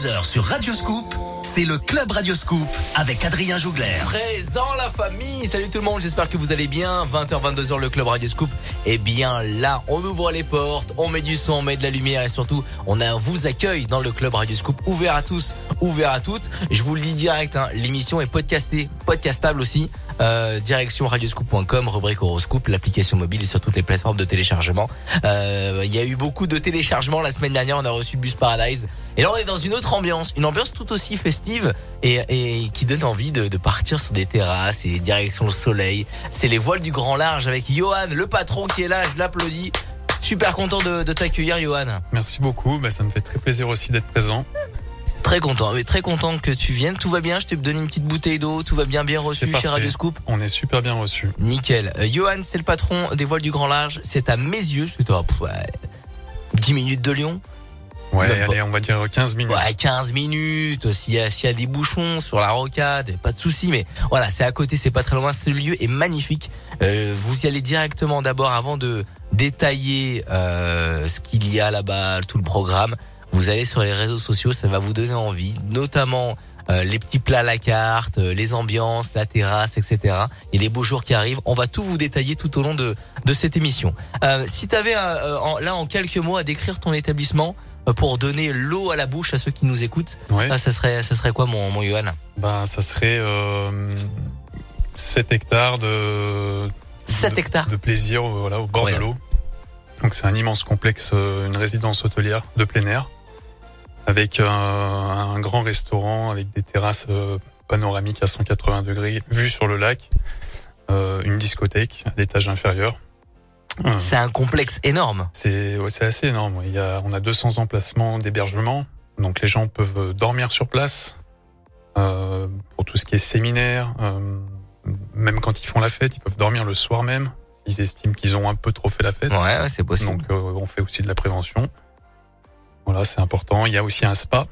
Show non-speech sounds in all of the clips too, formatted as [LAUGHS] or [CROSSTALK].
22h sur Radio Scoop, c'est le Club Radio Scoop avec Adrien Jougler. Présent la famille, salut tout le monde, j'espère que vous allez bien. 20h, 22h, le Club Radio Et bien là, on ouvre les portes, on met du son, on met de la lumière et surtout, on a, vous accueille dans le Club Radio Scoop, ouvert à tous, ouvert à toutes. Je vous le dis direct, hein, l'émission est podcastée, podcastable aussi. Euh, direction radioscoop.com, rubrique horoscope, l'application mobile et sur toutes les plateformes de téléchargement. Euh, Il y a eu beaucoup de téléchargements la semaine dernière, on a reçu Bus Paradise. Et là on est dans une autre ambiance, une ambiance tout aussi festive et, et qui donne envie de, de partir sur des terrasses et direction le soleil. C'est les voiles du grand large avec Johan, le patron qui est là, je l'applaudis. Super content de, de t'accueillir Johan. Merci beaucoup, bah, ça me fait très plaisir aussi d'être présent. Très content, très content que tu viennes. Tout va bien, je t'ai donné une petite bouteille d'eau, tout va bien, bien reçu chez. Radio Scoop. On est super bien reçu. Nickel. Euh, Johan, c'est le patron des voiles du grand large. C'est à mes yeux, c'est à pff, ouais, 10 minutes de Lyon. Ouais, allez, on va dire 15 minutes. Ouais, 15 minutes. S'il y a, s'il y a des bouchons sur la rocade, pas de souci. Mais voilà, c'est à côté, c'est pas très loin. Ce lieu est magnifique. Euh, vous y allez directement d'abord avant de détailler euh, ce qu'il y a là-bas, tout le programme. Vous allez sur les réseaux sociaux, ça va vous donner envie, notamment euh, les petits plats à la carte, euh, les ambiances, la terrasse, etc. Et les beaux jours qui arrivent. On va tout vous détailler tout au long de, de cette émission. Euh, si tu avais là en quelques mots à décrire ton établissement euh, pour donner l'eau à la bouche à ceux qui nous écoutent, Ouais. ah, ça serait ça serait quoi mon mon Johan Bah, ça serait euh, 7 hectares de 7 de- hectares. de plaisir, euh, voilà, au bord de l'eau. Donc c'est un immense complexe, euh, une résidence hôtelière de plein air, avec euh, un grand restaurant, avec des terrasses euh, panoramiques à 180 degrés, vue sur le lac, euh, une discothèque à l'étage inférieur. Euh, C'est un complexe énorme. C'est ouais, assez énorme. Il y a, on a 200 emplacements d'hébergement, donc les gens peuvent euh, dormir sur place euh, pour tout ce qui est séminaire. euh, même quand ils font la fête, ils peuvent dormir le soir même. Ils estiment qu'ils ont un peu trop fait la fête. Ouais, ouais, c'est possible. Donc euh, on fait aussi de la prévention. Voilà, c'est important. Il y a aussi un spa.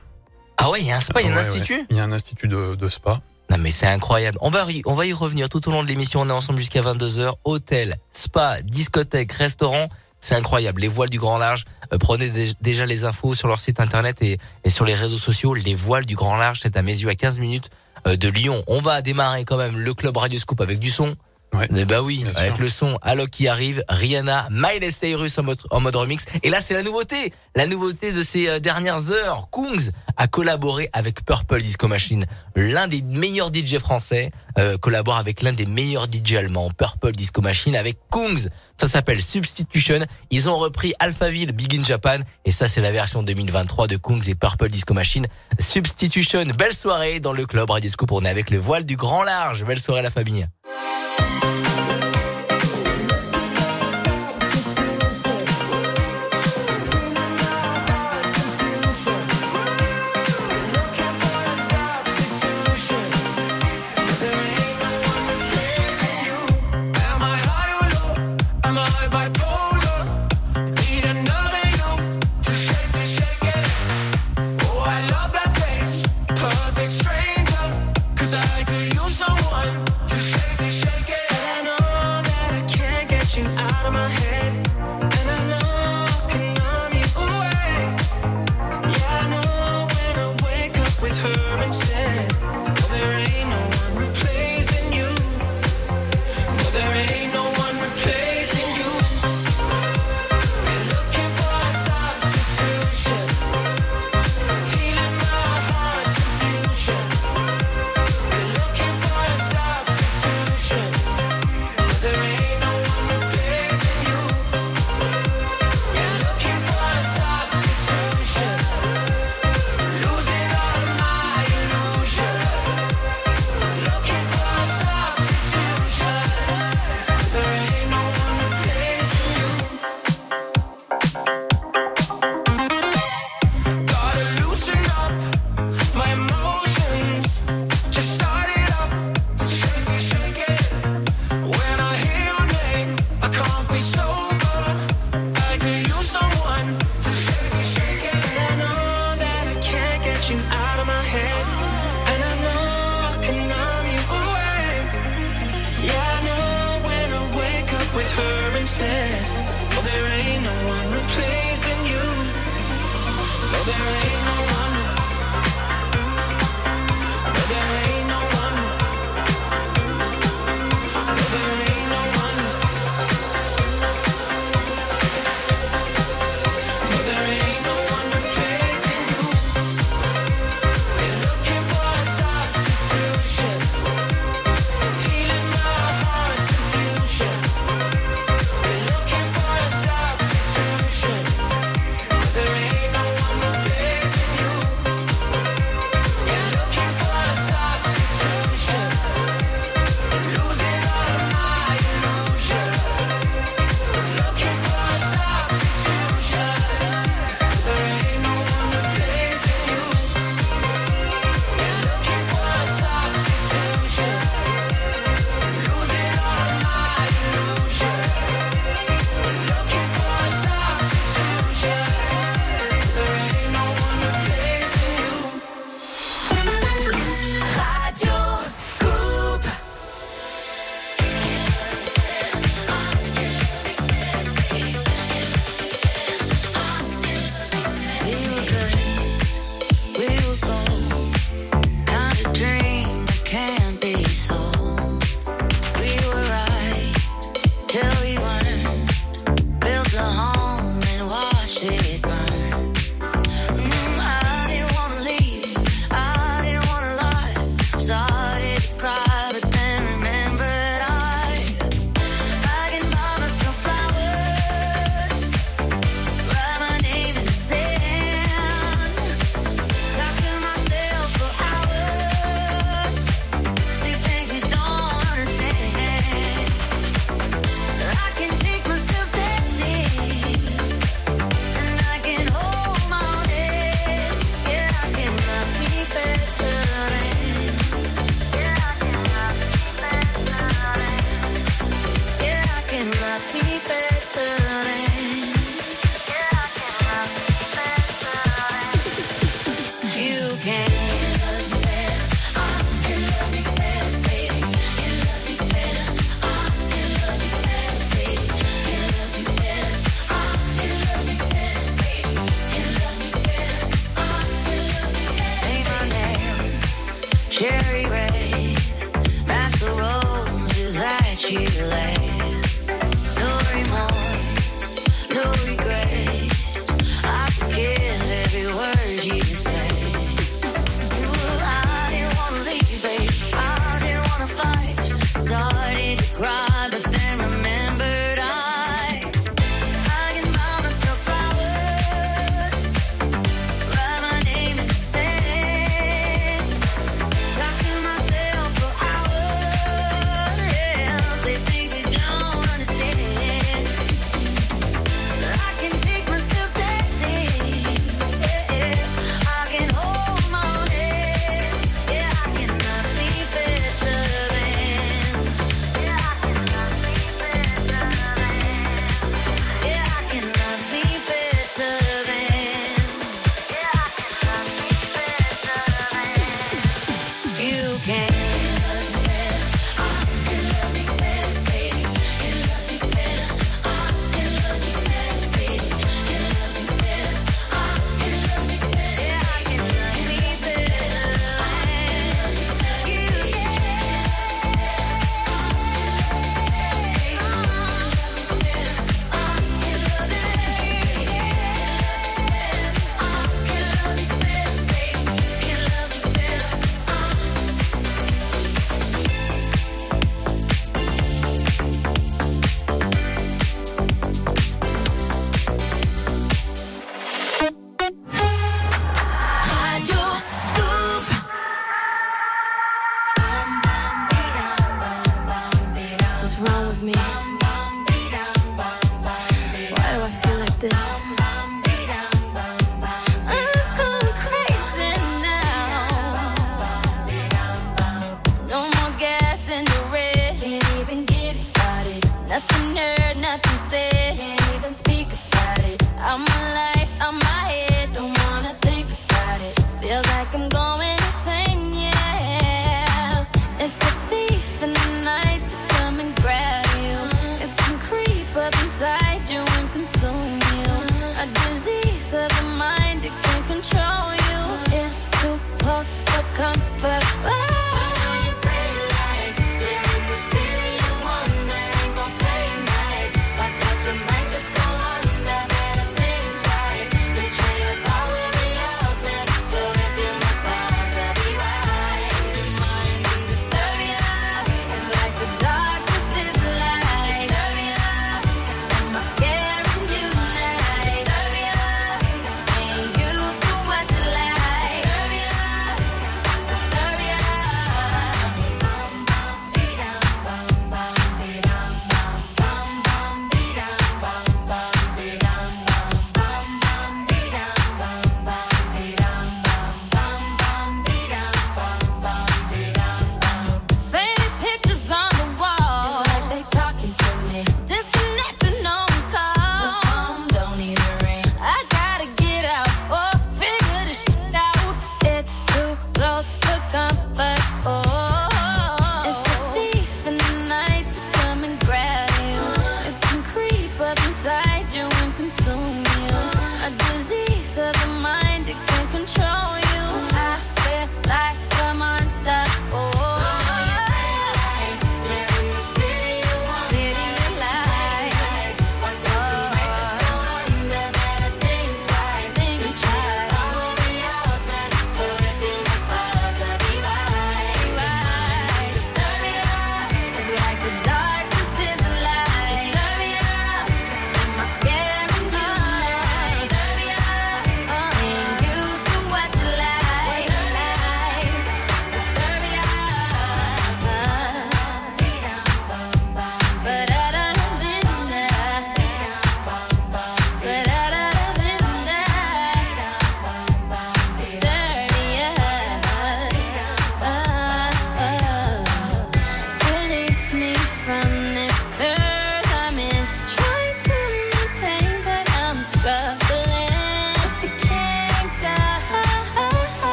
ah ouais, il y a un spa, il y a un Ouais, institut? Il y a un institut de, de spa. Non mais c'est incroyable. On va y, on va y revenir tout au long de l'émission. On est ensemble jusqu'à 22h. Hôtel, spa, discothèque, restaurant. C'est incroyable. Les voiles du grand large. Euh, prenez dé- déjà les infos sur leur site internet et, sur les réseaux sociaux. Les voiles du grand large, c'est à mes yeux à 15 minutes euh, de Lyon. On va démarrer quand même le club Radio Scoop avec du son. Ouais. Bah oui, Bien avec sûr. le son Alok qui arrive, Rihanna, Miley Cyrus en mode, en mode remix. Et là, c'est la nouveauté. La nouveauté de ces euh, dernières heures. Kungs a collaboré avec Purple Disco Machine. L'un des meilleurs DJ français euh, collabore avec l'un des meilleurs DJ allemands. Purple Disco Machine avec Kungs. Ça s'appelle Substitution. Ils ont repris Alphaville Big in Japan. Et ça, c'est la version 2023 de Kungs et Purple Disco Machine. Substitution. Belle soirée dans le club Radio Scoop. On est avec le voile du grand large. Belle soirée la famille.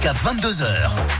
Jusqu'à 22h.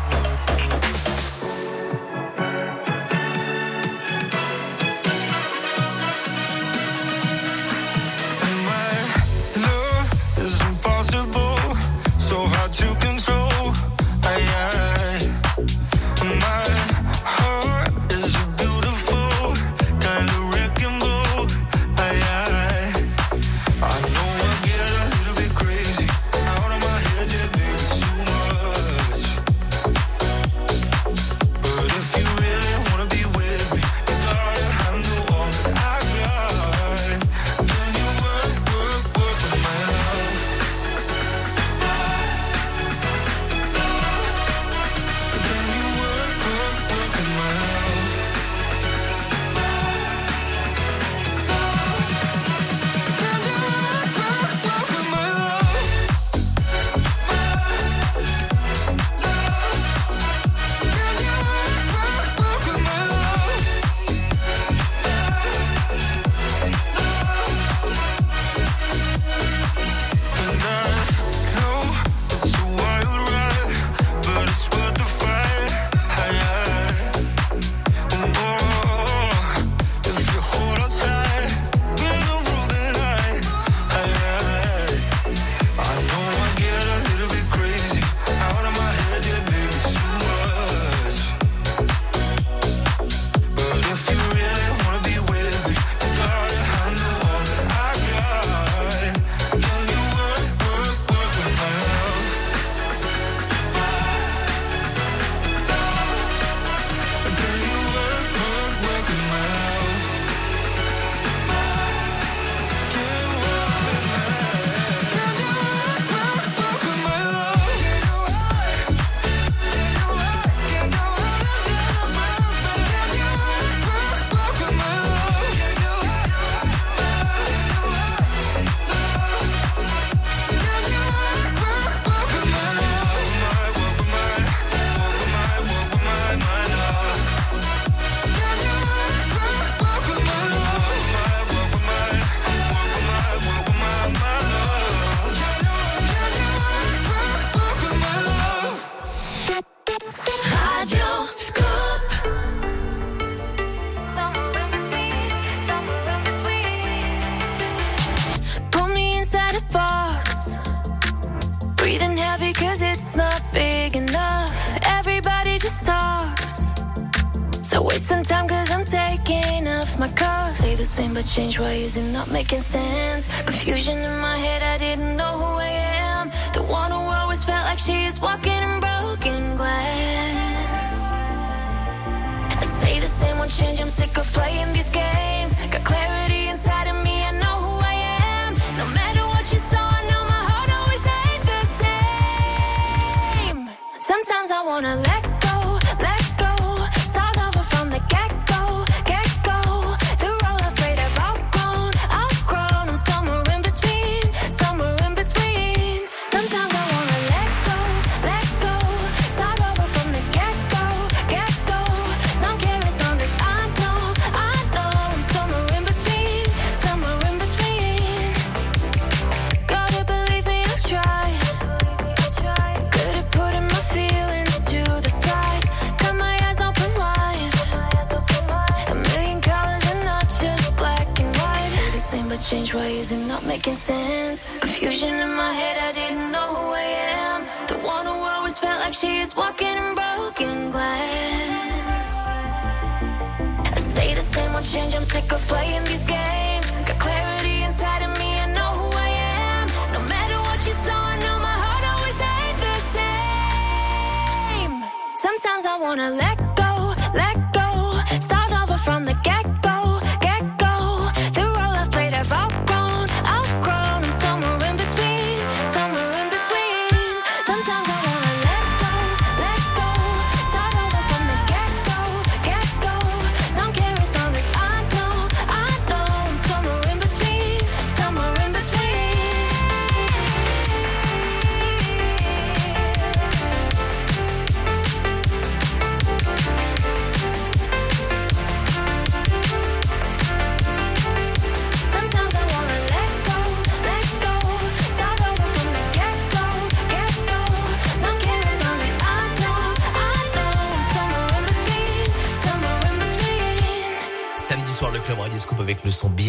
Sometimes I wanna let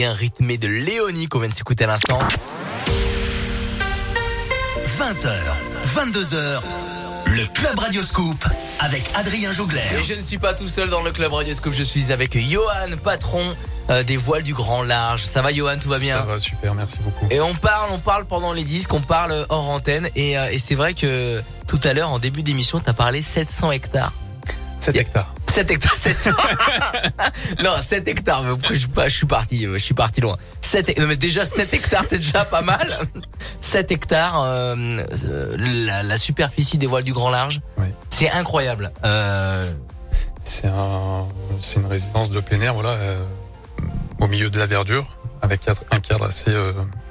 bien rythmé de Léonie qu'on vient de s'écouter à l'instant. 20h, 22h, le Club Radio Scoop avec Adrien Jougler. Et je ne suis pas tout seul dans le club Radio Scoop, je suis avec Johan, patron euh, des voiles du grand large. Ça va Johan, tout va bien Ça va super, merci beaucoup. Et on parle, on parle pendant les disques, on parle hors antenne. Et, euh, et c'est vrai que tout à l'heure, en début d'émission, t'as parlé 700 hectares. 7 hectares. 7 hectares, 700. [LAUGHS] non, 7 hectares. Je, je suis parti, euh, je suis parti loin. 7, hec- non, mais déjà 7 hectares, c'est déjà pas mal. 7 hectares, euh, euh, la, la superficie des voiles du grand large. Oui. C'est incroyable. Euh, C'est un, c'est une résidence de plein air, voilà, euh, au milieu de la verdure, avec un cadre assez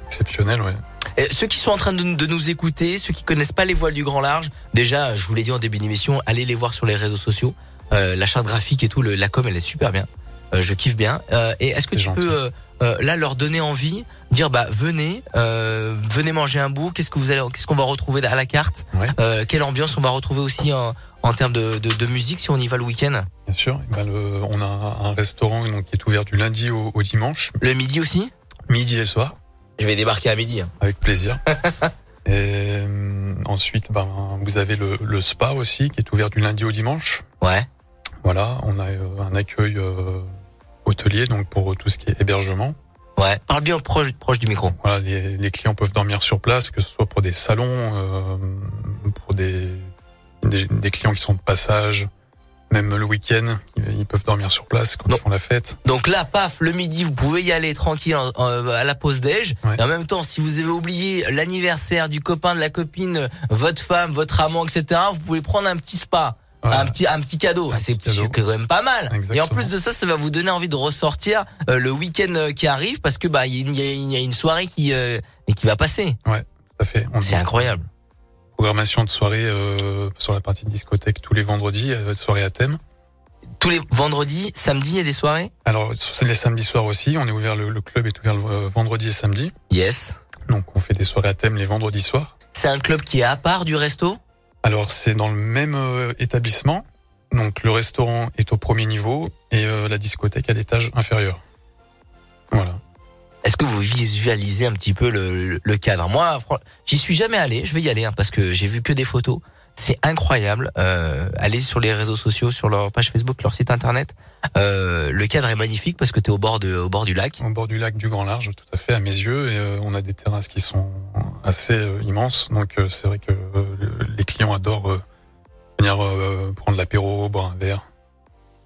exceptionnel, ouais. Et ceux qui sont en train de, de nous écouter, ceux qui connaissent pas les voiles du grand large, déjà, je vous l'ai dit en début d'émission, allez les voir sur les réseaux sociaux. Euh, la charte graphique et tout, le, la com, elle est super bien. Euh, je kiffe bien. Euh, et est-ce que tu peux là leur donner envie, dire bah venez, euh, venez manger un bout. Qu'est-ce que vous allez, qu'est-ce qu'on va retrouver à la carte Ouais. Euh, Quelle ambiance on va retrouver aussi en, en termes de, de, de musique si on y va le week-end? Bien sûr. Eh ben, le- on a un restaurant donc, qui est ouvert du lundi au, au dimanche, Le midi aussi? Midi et soir, Je vais débarquer à midi. hein. avec plaisir. [LAUGHS] et euh, ensuite, ben, vous avez le, le spa aussi, qui est ouvert du lundi au dimanche. Ouais. Voilà, on a euh, un accueil euh, hôtelier, donc pour tout ce qui est hébergement. Ouais. Parle bien proche, proche du micro. Voilà, les, les clients peuvent dormir sur place, que ce soit pour des salons, euh, pour des, des, des clients qui sont de passage, même le week-end, ils peuvent dormir sur place quand ils font la fête. Donc là, paf, le midi, vous pouvez y aller tranquille à la pause déj. Ouais. Et en même temps, si vous avez oublié l'anniversaire du copain, de la copine, votre femme, votre amant, etc., vous pouvez prendre un petit spa. Voilà. Un petit un petit cadeau, c'est quand même pas mal. Exactement. Et en plus de ça, ça va vous donner envie de ressortir euh, le week-end euh, qui arrive parce que bah il y, a- il y a une soirée qui euh, et qui va passer. Tout à fait. C'est incroyable. Programmation de soirée euh, sur la partie discothèque tous les vendredis, soirée à thème. Tous les vendredis, samedis, il y a des soirées? Alors, c'est les samedis soirs aussi. On est ouvert, le, le club est ouvert le vendredi et samedi. Yes. Donc, on fait des soirées à thème les vendredis soirs. C'est un club qui est à part du resto? Alors, c'est dans le même euh, établissement. Donc, le restaurant est au premier niveau et euh, la discothèque à l'étage inférieur. Voilà. Est-ce que vous visualisez un petit peu le, cadre? Moi, j'y suis jamais allé. Je vais y aller hein, parce que j'ai vu que des photos. C'est incroyable. Euh, allez sur les réseaux sociaux, sur leur page Facebook, leur site internet. Euh, le cadre est magnifique parce que tu es au bord de, au bord du lac. Au bord du lac du Grand Large, tout à fait, à mes yeux. Et euh, on a des terrasses qui sont assez euh, immenses. Donc c'est vrai que les clients adorent venir prendre l'apéro, boire un verre.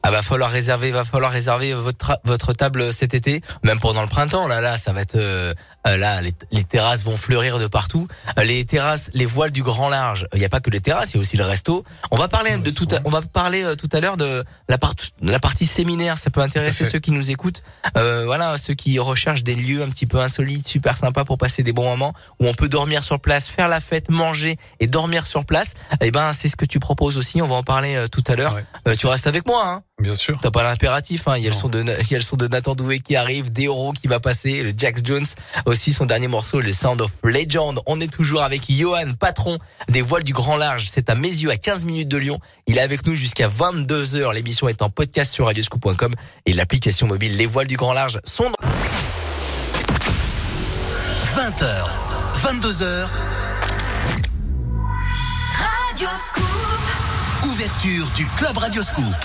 Ah va falloir réserver, va falloir réserver votre table cet été, même pendant le printemps. Là, là, ça va être euh, là, les, les terrasses vont fleurir de partout. Euh, Les terrasses, les voiles du grand large. Il n'y a pas que les terrasses, il y a aussi le resto. On va parler Le de tout, à, on va parler euh, tout à l'heure de la partie la partie séminaire. Ça peut intéresser ceux qui nous écoutent. Euh, voilà, ceux qui recherchent des lieux un petit peu insolites, super sympas pour passer des bons moments où on peut dormir sur place, faire la fête, manger et dormir sur place. Eh ben, c'est ce que tu proposes aussi. On va en parler euh, tout à l'heure. Ouais. Euh, tu restes avec moi, hein Bien sûr. T'as pas l'impératif, hein. Il y a le son de, il y a le son de Nathan Doué qui arrive, Deoro qui va passer, le Jax Jones aussi son dernier morceau, le Sound of Legend. On est toujours avec Johan, patron des voiles du Grand Large. C'est à mes yeux à 15 minutes de Lyon. Il est avec nous jusqu'à 22 heures. L'émission est en podcast sur radioscoop.com et l'application mobile Les Voiles du Grand Large sont dans... 20h, 22h, Radio Scoop. ouverture du Club Radioscoop.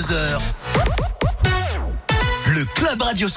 22h. Le Club Radio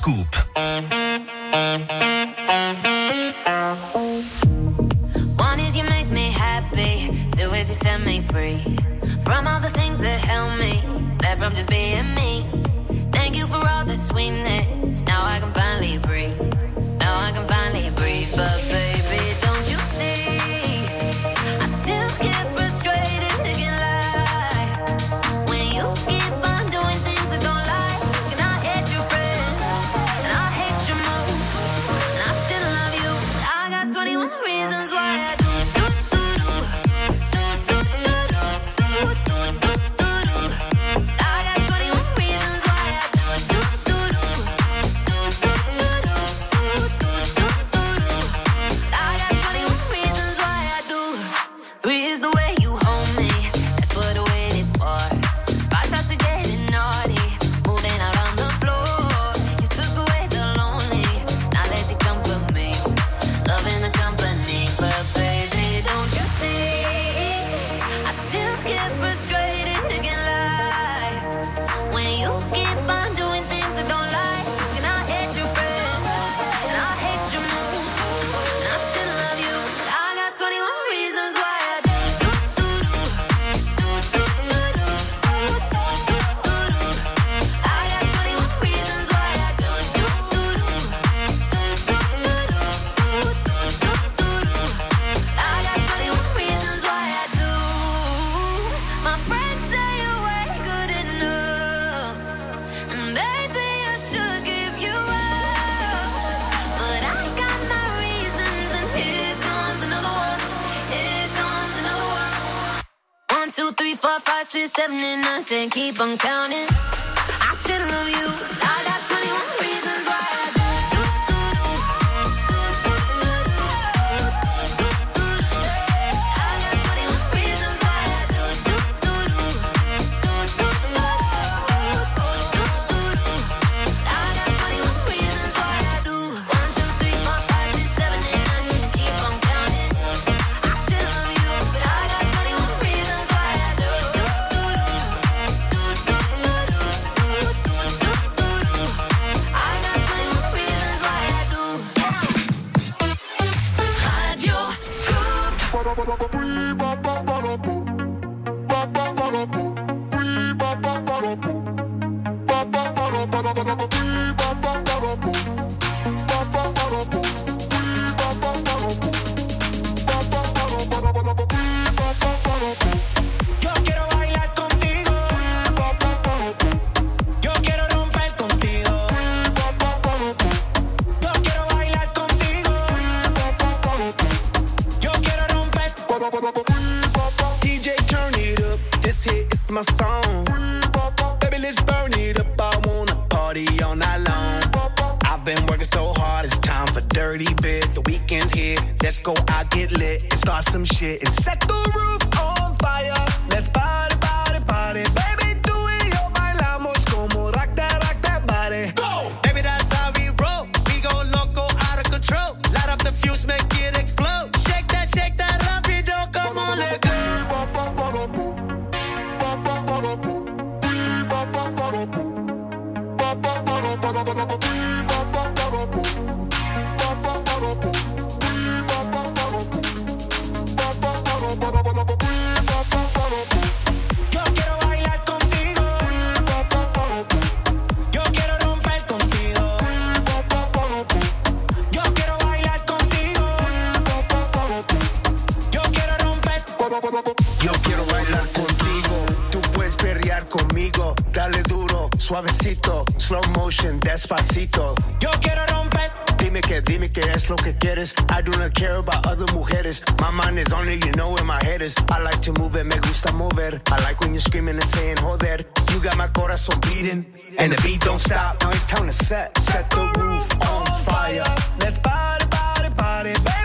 joder. You got my corazón beating, and the beat don't stop. Now it's time to set, set the roof on fire. Let's party, party, party. Baby,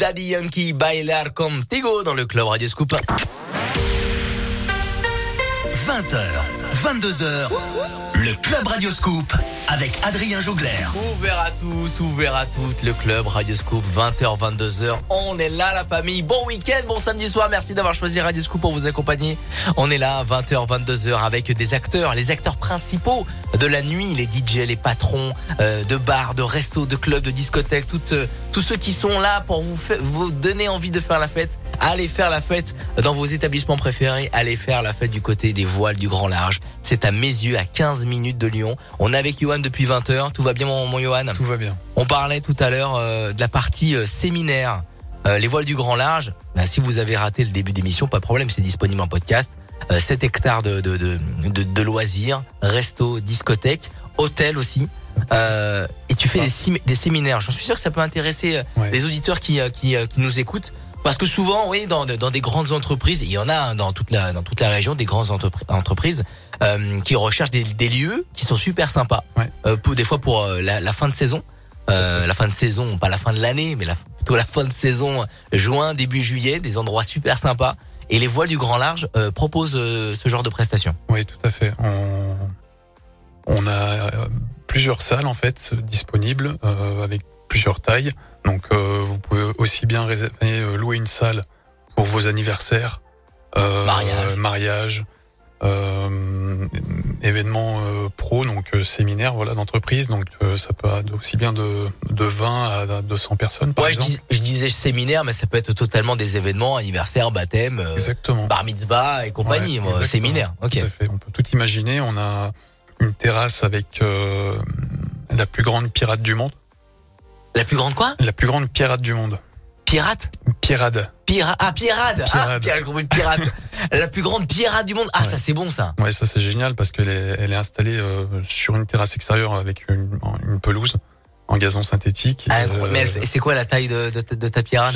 Daddy Yankee, Bailar Contigo dans le club Radio Scoop. 20h, 22h, le Club Radio Scoop avec Adrien Jougler. Ouvert à tous, ouvert à toutes, le club Radio Scoop, 20h, 22h. On est là, la famille. Bon week-end, bon samedi soir. Merci d'avoir choisi Radio Scoop pour vous accompagner. On est là, 20h, 22h, avec des acteurs, les acteurs principaux de la nuit, les DJ, les patrons euh, de bars, de restos, de clubs, de discothèques, toutes, euh, tous ceux qui sont là pour vous, vous donner envie de faire la fête. Allez faire la fête dans vos établissements préférés. Allez faire la fête du côté des voiles du grand large. C'est à mes yeux, à 15 minutes de Lyon. On est avec Johan depuis 20h. Tout va bien, mon, mon Johan Tout va bien. On parlait tout à l'heure euh, de la partie euh, séminaire. Euh, les voiles du grand large. Bah, si vous avez raté le début d'émission, pas de problème, c'est disponible en podcast. Euh, 7 hectares de, de, de, de, de loisirs, resto, discothèque, hôtel aussi. Euh, et tu fais des, séminaires. Je suis sûr que ça peut intéresser euh, Ouais. les auditeurs qui, euh, qui, qui nous écoutent. Parce que souvent, oui, dans, dans des grandes entreprises, il y en a hein, dans toute la, dans toute la région, des grandes entrepri- entreprises euh, qui recherchent des, des lieux qui sont super sympas. Ouais. Euh, pour, des fois pour la, la fin de saison. La fin de saison, pas la fin de l'année, mais la, plutôt la fin de saison, juin, début juillet, des endroits super sympas. Et les voiles du grand large proposent ce genre de prestations. Oui, tout à fait. On, on a plusieurs salles en fait disponibles euh, avec plusieurs tailles. Donc euh, vous pouvez aussi bien réserver, euh, louer une salle pour vos anniversaires, Mariage. mariage, euh, événements euh, pro, donc euh, séminaires, voilà, d'entreprise. Donc ça peut aussi bien de de 20 à 200 personnes, par Ouais, je, exemple. dis- je disais séminaire, mais ça peut être totalement des événements, anniversaire, baptême, Exactement. bar mitzvah et compagnie, Ouais, séminaire. Ok. Tout à fait. On peut tout imaginer. On a une terrasse avec euh, la plus grande pirate du monde. La plus grande quoi? La plus grande pirate du monde. Pirate? Pirade. Pira ah, pirade Ah, pirate, compris, pirate. [LAUGHS] la plus grande pirate du monde. Ah, Ouais. ça c'est bon ça. Ouais, ça c'est génial parce qu'elle est, elle est installée euh, sur une terrasse extérieure avec une, une pelouse en gazon synthétique. Ah, Euh. Mais c'est quoi la taille de, de, de ta pirade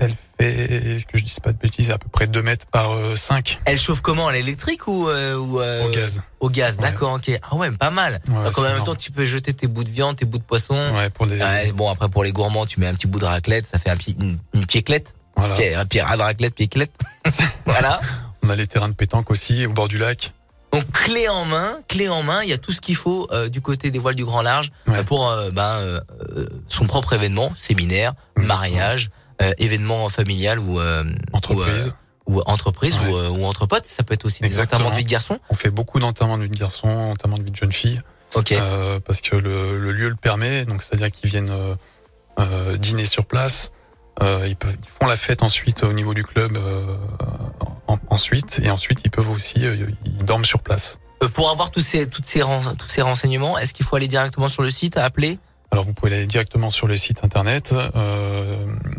Elle fait, que je dise pas de bêtises, à peu près 2 mètres par euh, 5 Elle chauffe comment? À l'électrique ou, euh, ou euh, au gaz. Au gaz, Ouais. d'accord, ok. Ah ouais, pas mal. Ouais, Donc en même énorme. temps, tu peux jeter tes bouts de viande, tes bouts de poisson. Ouais, pour des. Ouais, bon, après pour les gourmands, tu mets un petit bout de raclette, ça fait un petit, une, une piéclette. Voilà. Un pirade, raclette, piéclette. [LAUGHS] voilà. On a les terrains de pétanque aussi au bord du lac. Donc clé en main, clé en main, il y a tout ce qu'il faut euh, du côté des voiles du grand large Ouais. euh, pour euh, ben, euh, euh, son propre événement, séminaire, mariage, euh, événement familial ou euh, Entreprise. ou, ou entreprise Ouais. ou, euh, ou entre potes. Ça peut être aussi des Exactement. enterrements de vie de garçon. On fait beaucoup d'enterrements de vie de garçon, enterrements de vie de jeune fille, Ok. euh, parce que le, le lieu le permet. Donc c'est-à-dire qu'ils viennent dîner sur place. Euh, ils, peuvent, ils font la fête ensuite au niveau du club. En- ensuite et ensuite ils peuvent aussi euh, ils dorment sur place. Euh, pour avoir tous ces toutes ces tous ces renseignements, est-ce qu'il faut aller directement sur le site, appeler? Alors vous pouvez aller directement sur le site internet euh,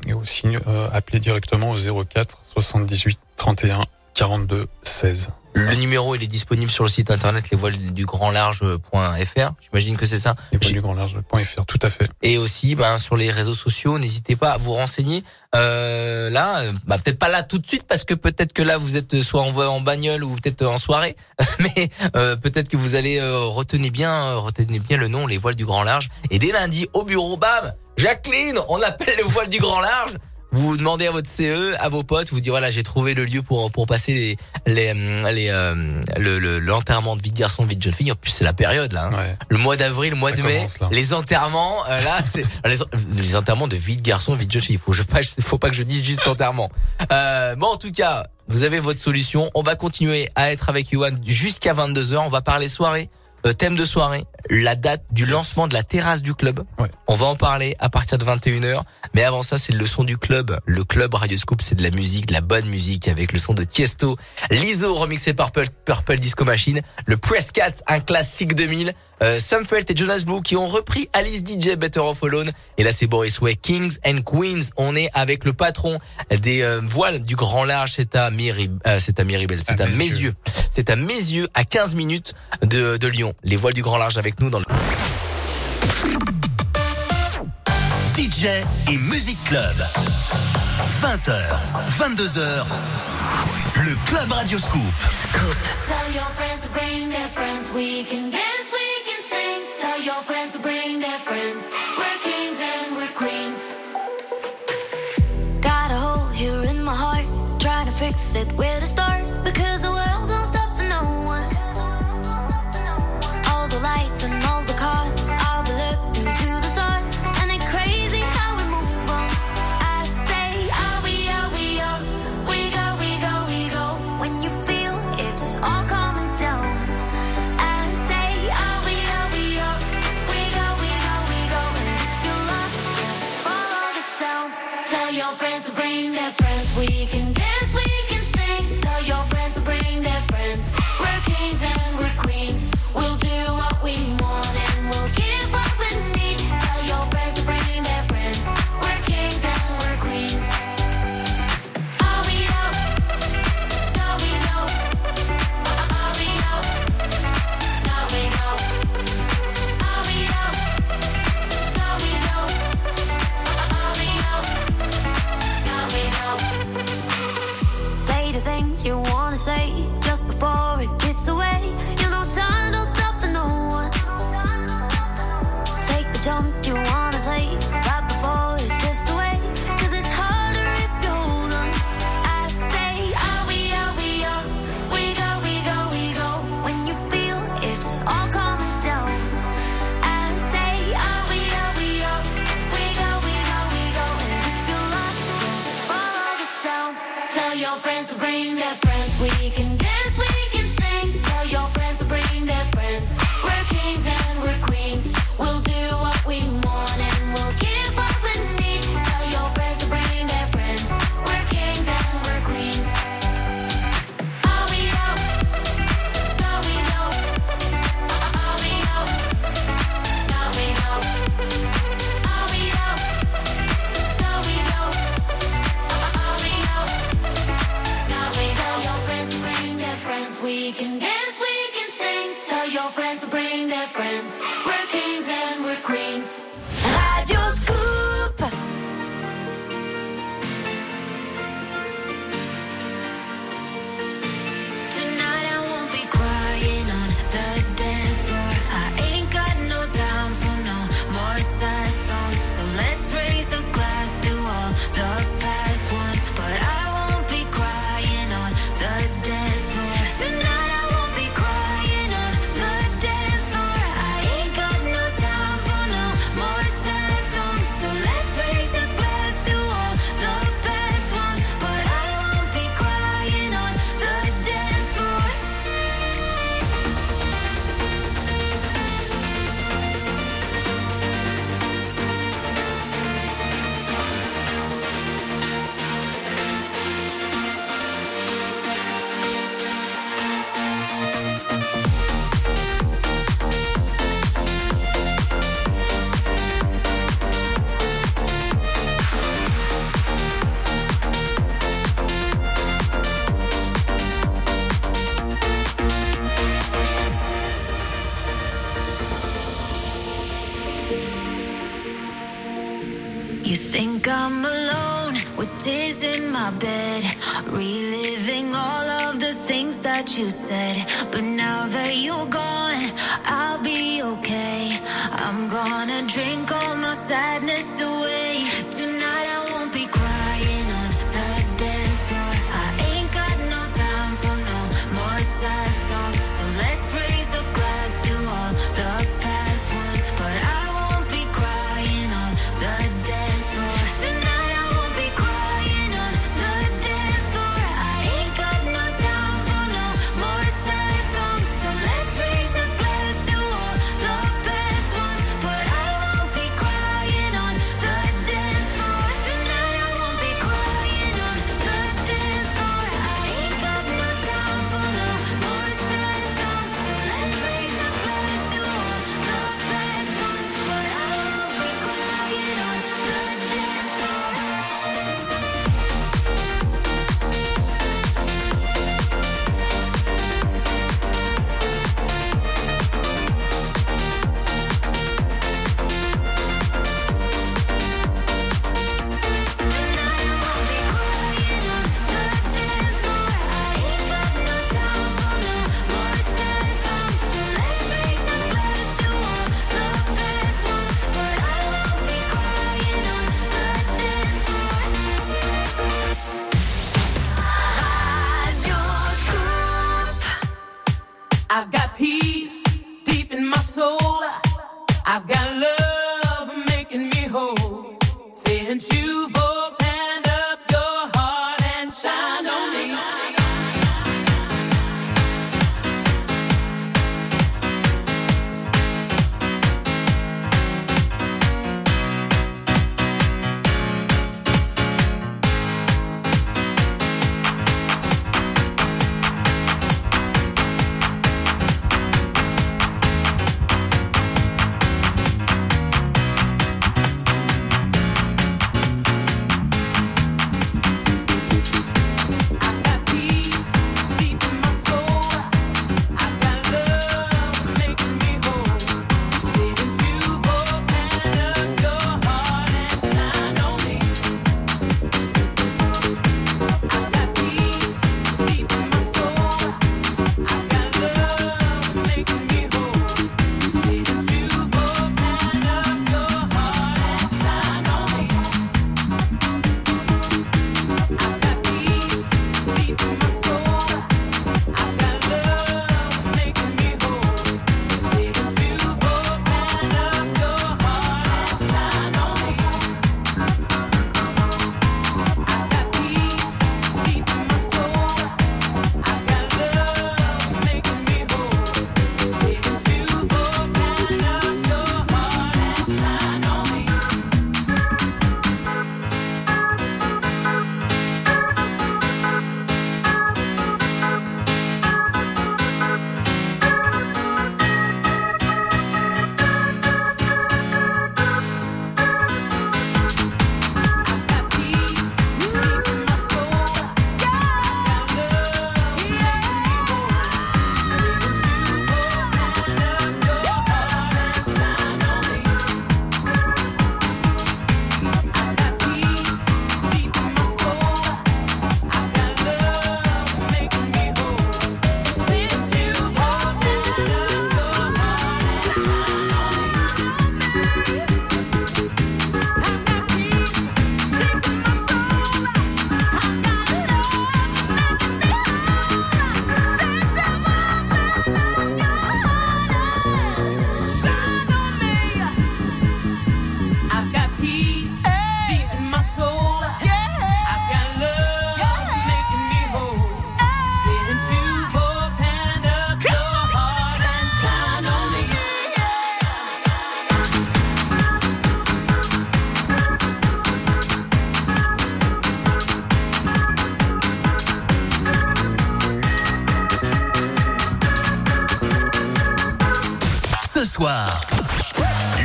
et aussi euh, appeler directement au 04 78 31 42 16. Le numéro, il est disponible sur le site internet lesvoilesdugrandlarge.fr. J'imagine que c'est ça. Et du grand large.fr, tout à fait. Et aussi, ben, sur les réseaux sociaux, n'hésitez pas à vous renseigner. Euh, là, euh, bah, peut-être pas là tout de suite, parce que peut-être que là, vous êtes soit en, en bagnole ou peut-être en soirée. [LAUGHS] Mais euh, peut-être que vous allez euh, retenez bien, euh, retenez bien le nom, les voiles du grand large. Et dès lundi, au bureau, bam, Jacqueline, on appelle les voiles du grand large. Vous demandez à votre CE, à vos potes, vous dites voilà j'ai trouvé le lieu pour pour passer les les hum, les euh, le le- l'enterrement de vie de garçon, vie de jeune fille. En plus c'est la période là. hein. Ouais. Le mois d'avril, le mois Ça de mai, là. les enterrements, euh, là, [LAUGHS] c'est les, les enterrements de vie de garçon, vie de jeune fille. Il faut, je, pas, faut pas que je dise juste enterrement. Euh, bon, en tout cas, vous avez votre solution. On va continuer à être avec Yohan jusqu'à 22h. On va parler soirée, euh, thème de soirée, la date du lancement de la terrasse du club. Ouais. On va en parler à partir de 21h. Mais avant ça, c'est le son du club. Le club Radio Scoop, c'est de la musique, de la bonne musique avec le son de Tiesto, Lizzo remixé par Purple, Purple Disco Machine, le Press Cat, un classique 2000, euh, Sam Felt et Jonas Blue qui ont repris Alice DJ Better Off Alone. Et là, c'est Boris Way, Kings and Queens. On est avec le patron des euh, voiles du grand large. C'est à Miri, euh, c'est à Miribel, c'est À à, Mézieux. Mézieux. C'est à Mézieux, à 15 minutes de, de Lyon. Les voiles du grand large avec nous dans le... DJ et Music Club. 20h, 22h. Le Club Radio Scoop. Tell your friends to bring their friends. We can dance, we can sing. Tell your friends to bring their friends. We're kings and we're queens. Got a hole here in my heart. Trying to fix it where you wanna say just before it you said.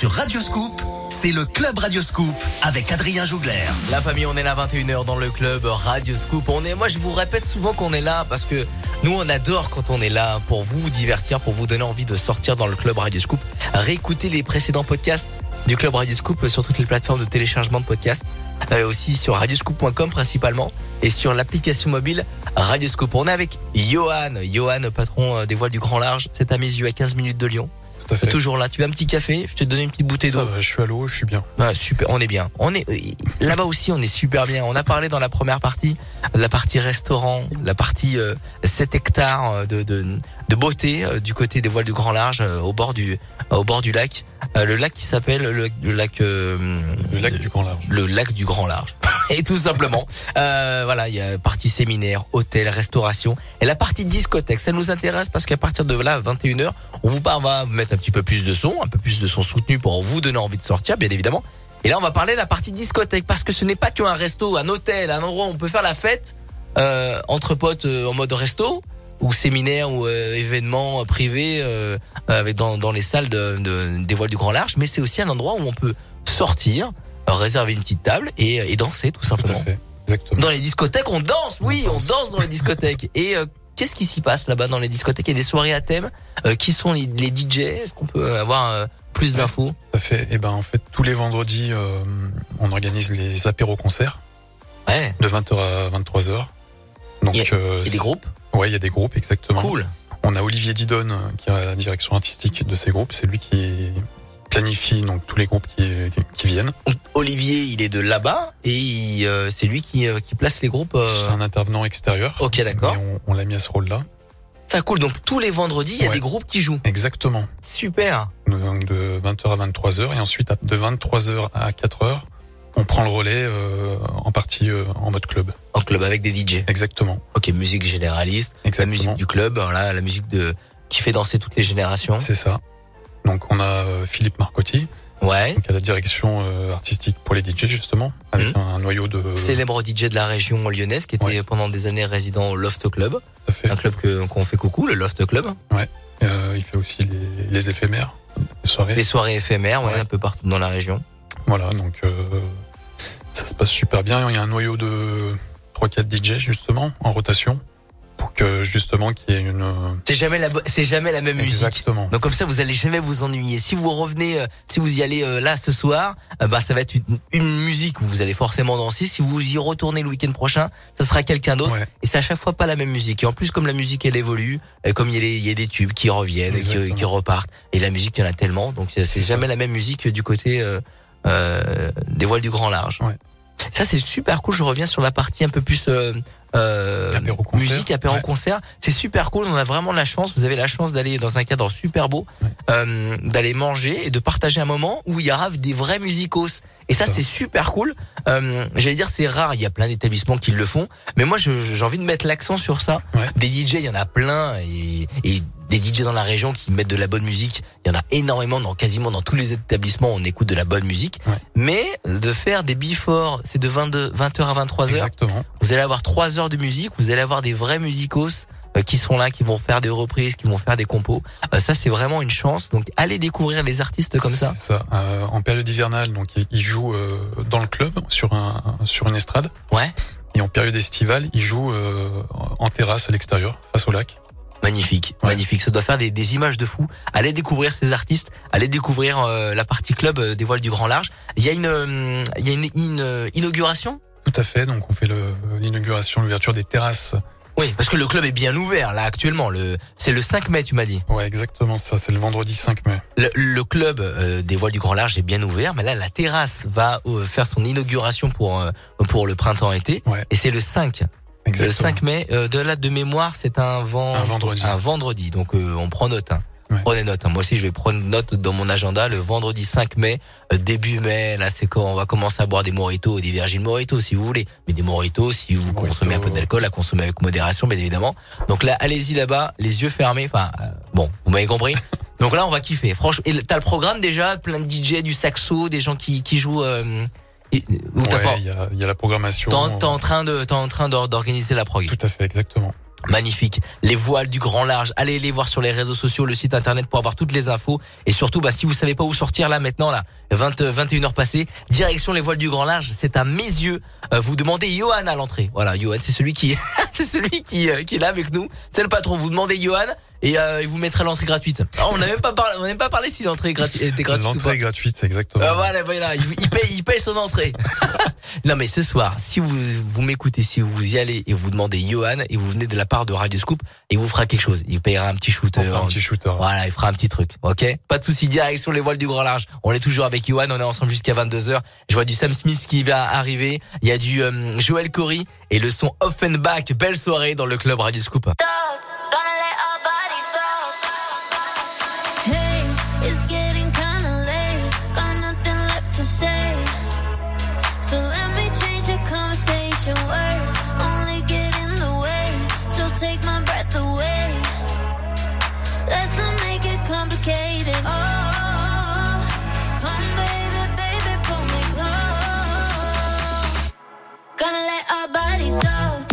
Sur Radio Scoop, c'est le Club Radio Scoop avec Adrien Jougler. La famille, on est là 21h dans le club Radio Scoop. On est, moi, je vous répète souvent qu'on est là parce que nous, on adore quand on est là pour vous divertir, pour vous donner envie de sortir dans le club Radio Scoop. Réécoutez les précédents podcasts du club Radio Scoop sur toutes les plateformes de téléchargement de podcasts. Euh, aussi sur radioscoop.com principalement et sur l'application mobile Radioscoop. On est avec Johan, Johan, patron euh, des voiles du Grand Large. C'est à mes yeux à 15 minutes de Lyon. Tout à fait. Toujours là. Tu veux un petit café Je te donne une petite bouteille d'eau. je suis à l'eau, je suis bien. Ah, super, on est bien. On est là-bas aussi, on est super bien. On a parlé dans la première partie, la partie restaurant, la partie euh, 7 hectares euh, de, de, de beauté euh, du côté des voiles du Grand Large, euh, au bord du au bord du lac. Euh, le lac qui s'appelle le, le lac euh, Le lac du Grand Large. le lac du Grand Large. Et tout simplement, euh, voilà, il y a partie séminaire, hôtel, restauration et la partie discothèque. Ça nous intéresse parce qu'à partir de là, 21h, on vous parle, on va vous mettre un petit peu plus de son, un peu plus de son soutenu pour vous donner envie de sortir, bien évidemment. Et là, on va parler de la partie discothèque parce que ce n'est pas qu'un resto, un hôtel, un endroit où on peut faire la fête euh, entre potes euh, en mode resto ou séminaire ou euh, événement privé euh, avec dans, dans les salles de, de- des voiles du Grand Large, mais c'est aussi un endroit où on peut sortir, réserver une petite table et, et danser tout Tout à simplement. fait. Exactement. Dans les discothèques, on danse, oui, on danse. danse dans les discothèques. [LAUGHS] Et euh, qu'est-ce qui s'y passe là-bas dans les discothèques? Il y a des soirées à thème. Euh, qui sont les, les DJ Est-ce qu'on peut avoir euh, plus d'infos? Tout à fait. Et ben en fait tous les vendredis, euh, on organise les apéros concerts Ouais. de 20h à 23h. Donc Il y a- euh, Il y a des groupes? Ouais, il y a des groupes exactement. Cool. On a Olivier Didon euh, qui a la direction artistique de ces groupes. C'est lui qui planifie donc tous les groupes qui, qui viennent. Olivier, il est de là-bas et euh, c'est lui qui, euh, qui place les groupes. euh, C'est un intervenant extérieur. Ok, d'accord. On, on l'a mis à ce rôle-là. Ça cool. Donc tous les vendredis, il y a Ouais. des groupes qui jouent. Exactement. Super. Donc de 20h à 23h et ensuite de 23h à 4h, on prend le relais euh, en partie euh, en mode club. En club avec des DJ. Exactement. Ok, musique généraliste, la musique du club, voilà, la musique de qui fait danser toutes les générations. C'est ça. Donc on a euh, Philippe Marcotti Ouais. qui a la direction euh, artistique pour les DJ justement avec un noyau de Célèbre DJ de la région lyonnaise qui était Ouais. pendant des années résident au Loft Club, à un club qu'on fait coucou, le Loft Club. Euh, il fait aussi les, les éphémères, les soirées. Les soirées éphémères, ouais, Ouais. un peu partout dans la région. Voilà, donc euh, ça se passe super bien. Il y a un noyau de 3-4 DJ justement en rotation pour que justement qu'il y ait une... C'est jamais la c'est jamais la même musique. Exactement. Donc comme ça, vous allez jamais vous ennuyer. Si vous revenez, euh, si vous y allez euh, là ce soir, euh, bah ça va être une, une musique où vous allez forcément danser. Si vous y retournez le week-end prochain, ça sera quelqu'un d'autre. Ouais. Et c'est à chaque fois pas la même musique. Et en plus, comme la musique elle évolue, euh, comme il y a, les- il y a des tubes qui reviennent, et qui, repartent, et la musique il y en a tellement, donc euh, c'est jamais la même musique du côté euh, euh, des voiles du grand large. Ouais. Ça c'est super cool. Je reviens sur la partie un peu plus euh, euh, Apéro-concert. musique apéro Ouais. concert. C'est super cool. On a vraiment la chance. Vous avez la chance d'aller dans un cadre super beau, Ouais. euh, d'aller manger et de partager un moment où il y aura des vrais musicos. Et ça, c'est super cool. Euh, J'allais dire, c'est rare. Il y a plein d'établissements qui le font. Mais moi, j'ai envie de mettre l'accent sur ça. Ouais. Des DJ, il y en a plein. Et, et des DJ dans la région qui mettent de la bonne musique. Il y en a énormément dans quasiment dans tous les établissements. On écoute de la bonne musique. Ouais. Mais de faire des before, c'est de 22, 20h à 23h. Exactement. Vous allez avoir trois heures de musique, vous allez avoir des vrais musicos euh, qui sont là, qui vont faire des reprises, qui vont faire des compos. Euh, ça, c'est vraiment une chance. Donc, allez découvrir les artistes comme ça. C'est ça. Euh, en période hivernale, donc il- il joue euh, dans le club sur un sur une estrade. Ouais, Et en période estivale, il joue euh, en terrasse à l'extérieur, face au lac. Magnifique, Ouais. magnifique. Ça doit faire des, des images de fou. Allez découvrir ces artistes, allez découvrir euh, la partie club euh, des voiles du Grand Large. Il y a une, euh, il y a une, une, euh, inauguration? Tout à fait. Donc on fait l'inauguration, l'ouverture des terrasses. Oui, parce que le club est bien ouvert là actuellement. Le, c'est le 5 mai, tu m'as dit. Ouais, exactement ça. C'est le vendredi 5 mai. Le, le club euh, des voiles du Grand Large est bien ouvert, mais là la terrasse va euh, faire son inauguration pour euh, pour le printemps-été, Ouais. et c'est le 5. Exactement. Le 5 mai, euh, de là de mémoire, c'est un, vent, Un vendredi. Un vendredi, donc euh, on prend note. Hein. Ouais. Prenez note. hein. Moi aussi, je vais prendre note dans mon agenda. Le vendredi 5 mai, euh, début mai, là, c'est quand on va commencer à boire des mojitos, des virgin mojitos, si vous voulez. Mais des mojitos, si vous consommez un peu d'alcool, à consommer avec modération, bien évidemment. Donc là, allez-y là-bas, les yeux fermés. Enfin, euh, bon, vous m'avez compris. [LAUGHS] Donc là, on va kiffer. Franchement, t'as le programme déjà, plein de DJ, du saxo, des gens qui, qui jouent. Euh, t'as Ouais, il y a, il y a la programmation. T'es en, train de, t'es en train d'or- d'organiser la prog. Tout à fait, exactement. Magnifique. Les voiles du grand large. Allez les voir sur les réseaux sociaux, le site internet pour avoir toutes les infos. Et surtout, bah, si vous savez pas où sortir là maintenant, là, 20, 21 heures passées, direction les voiles du grand large. C'est à mes yeux. Euh, vous demandez Johan à l'entrée. Voilà, Johan, c'est celui qui, [LAUGHS] c'est celui qui, euh, qui est là avec nous. C'est le patron. Vous demandez Johan et euh, il vous mettra l'entrée gratuite. Ah, on n'a même pas parlé, on n'a même pas parlé si l'entrée gratu- était gratuite. ou pas. L'entrée est gratuite, c'est exactement. Euh, voilà, voilà, il, il paye, il paye son entrée. [LAUGHS] non mais ce soir, si vous vous m'écoutez, si vous y allez et vous demandez Johan et vous venez de la part de Radio Scoop, il vous fera quelque chose. Il payera un petit shooter. On fera un petit shooter. Voilà, il fera un petit truc. Ok? Pas de souci. Direction les voiles du grand large. On est toujours avec Johan. On est ensemble jusqu'à 22 h Je vois du Sam Smith qui va arriver. Il y a du euh, Joel Corey et le son Offenbach. Belle soirée dans le club Radio Scoop. Gonna let our bodies talk.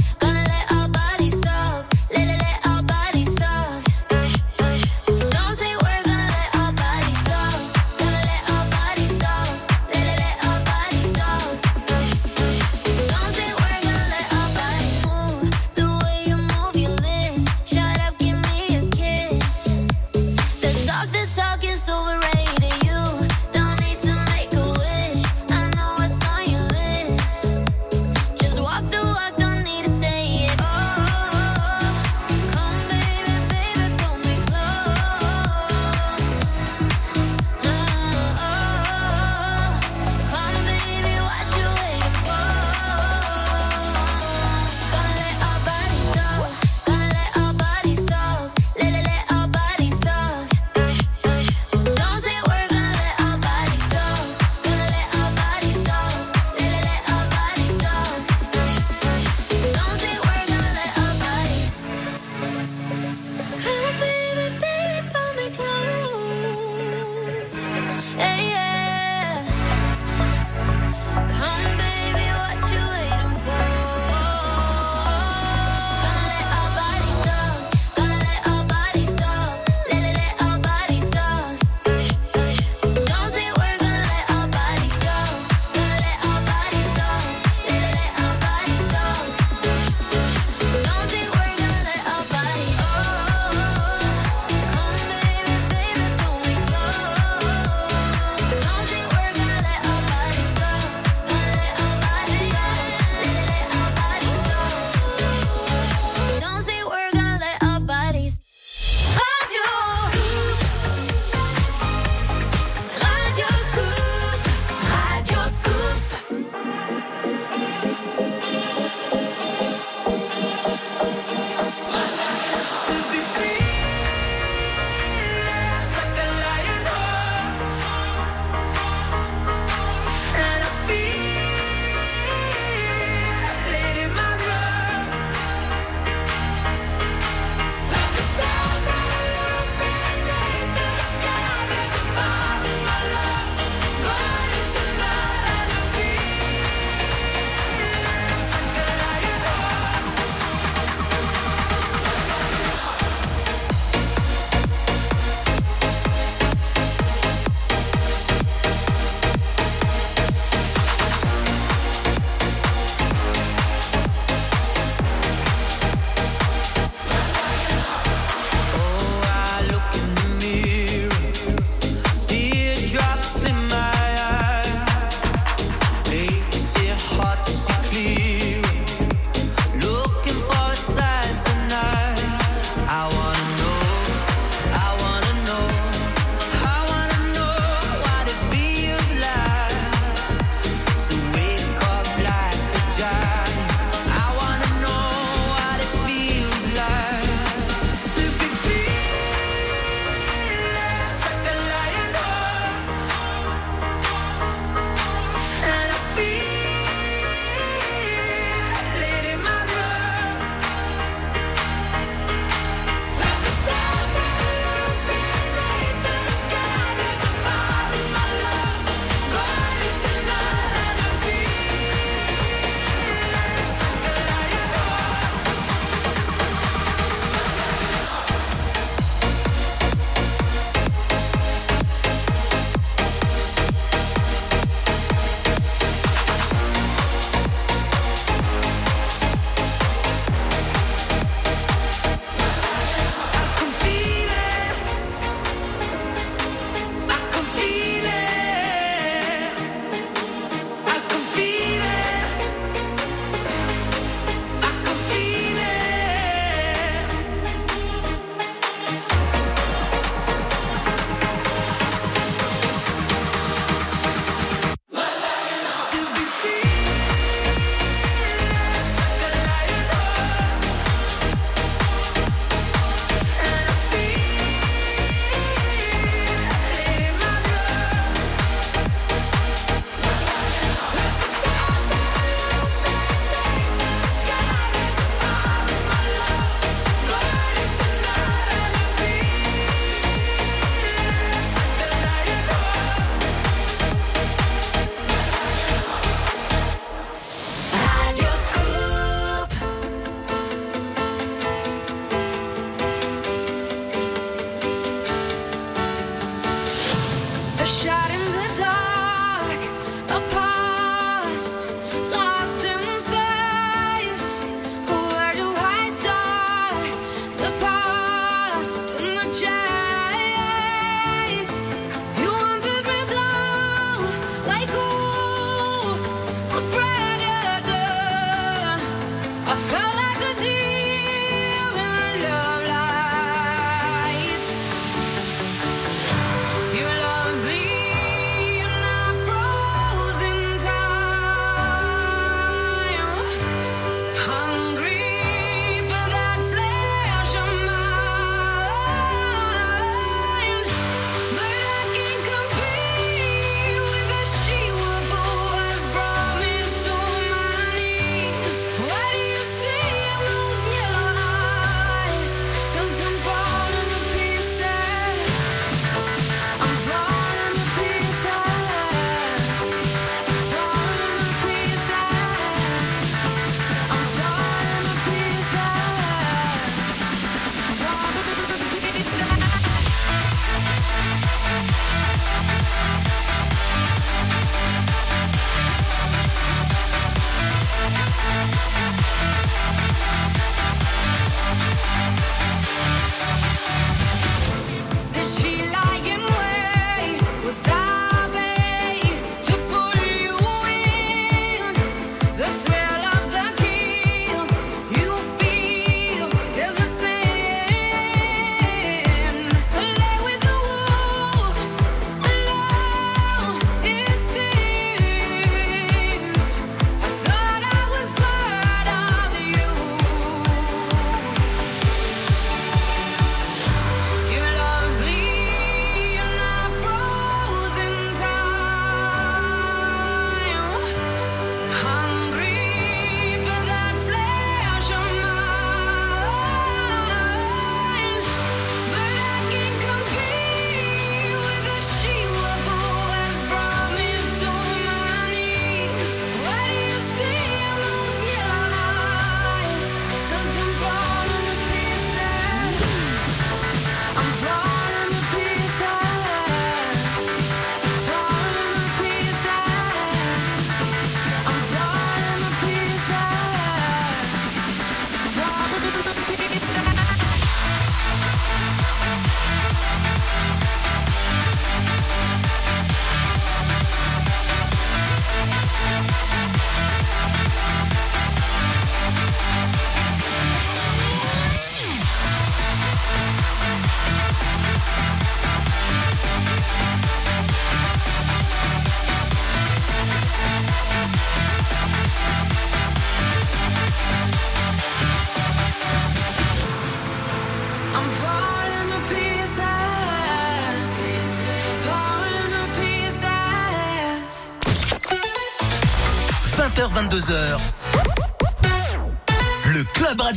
to the I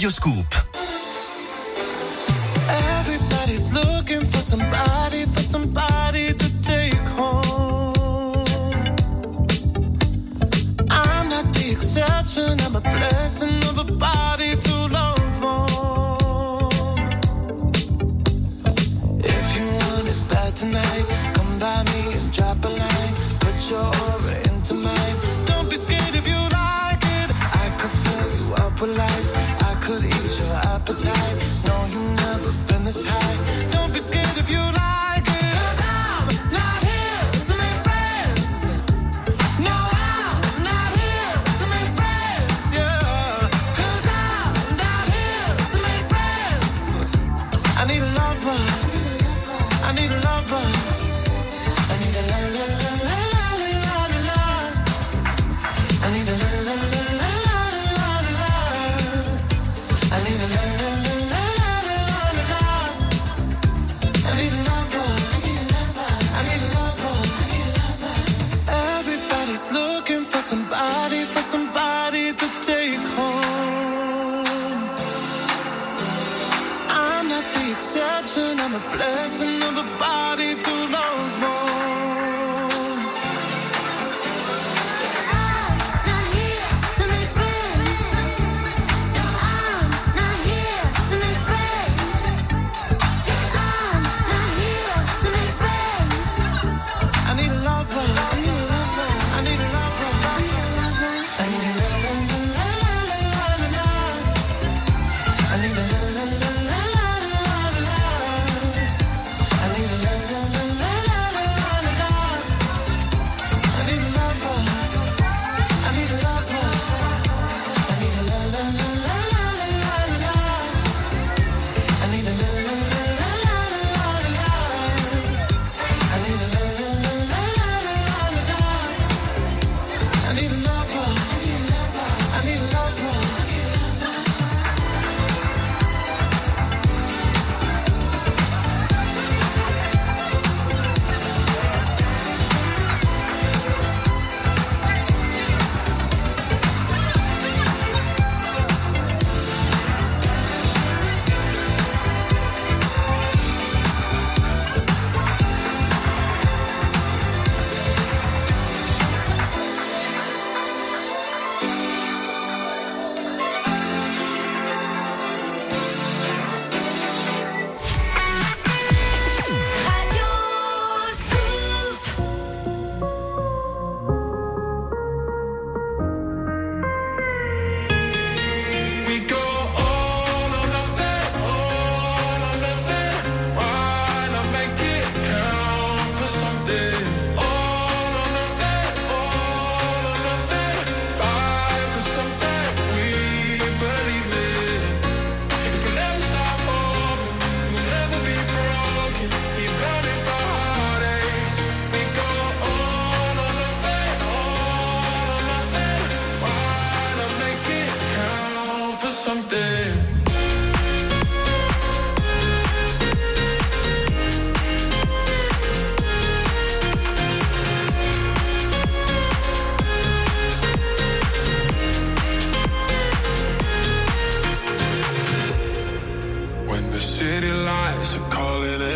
Radioscoop. Everybody's looking for somebody, for somebody to take home. I'm not the exception, I'm a blessing of a body to love on. If you want it bad tonight. blessing of a body.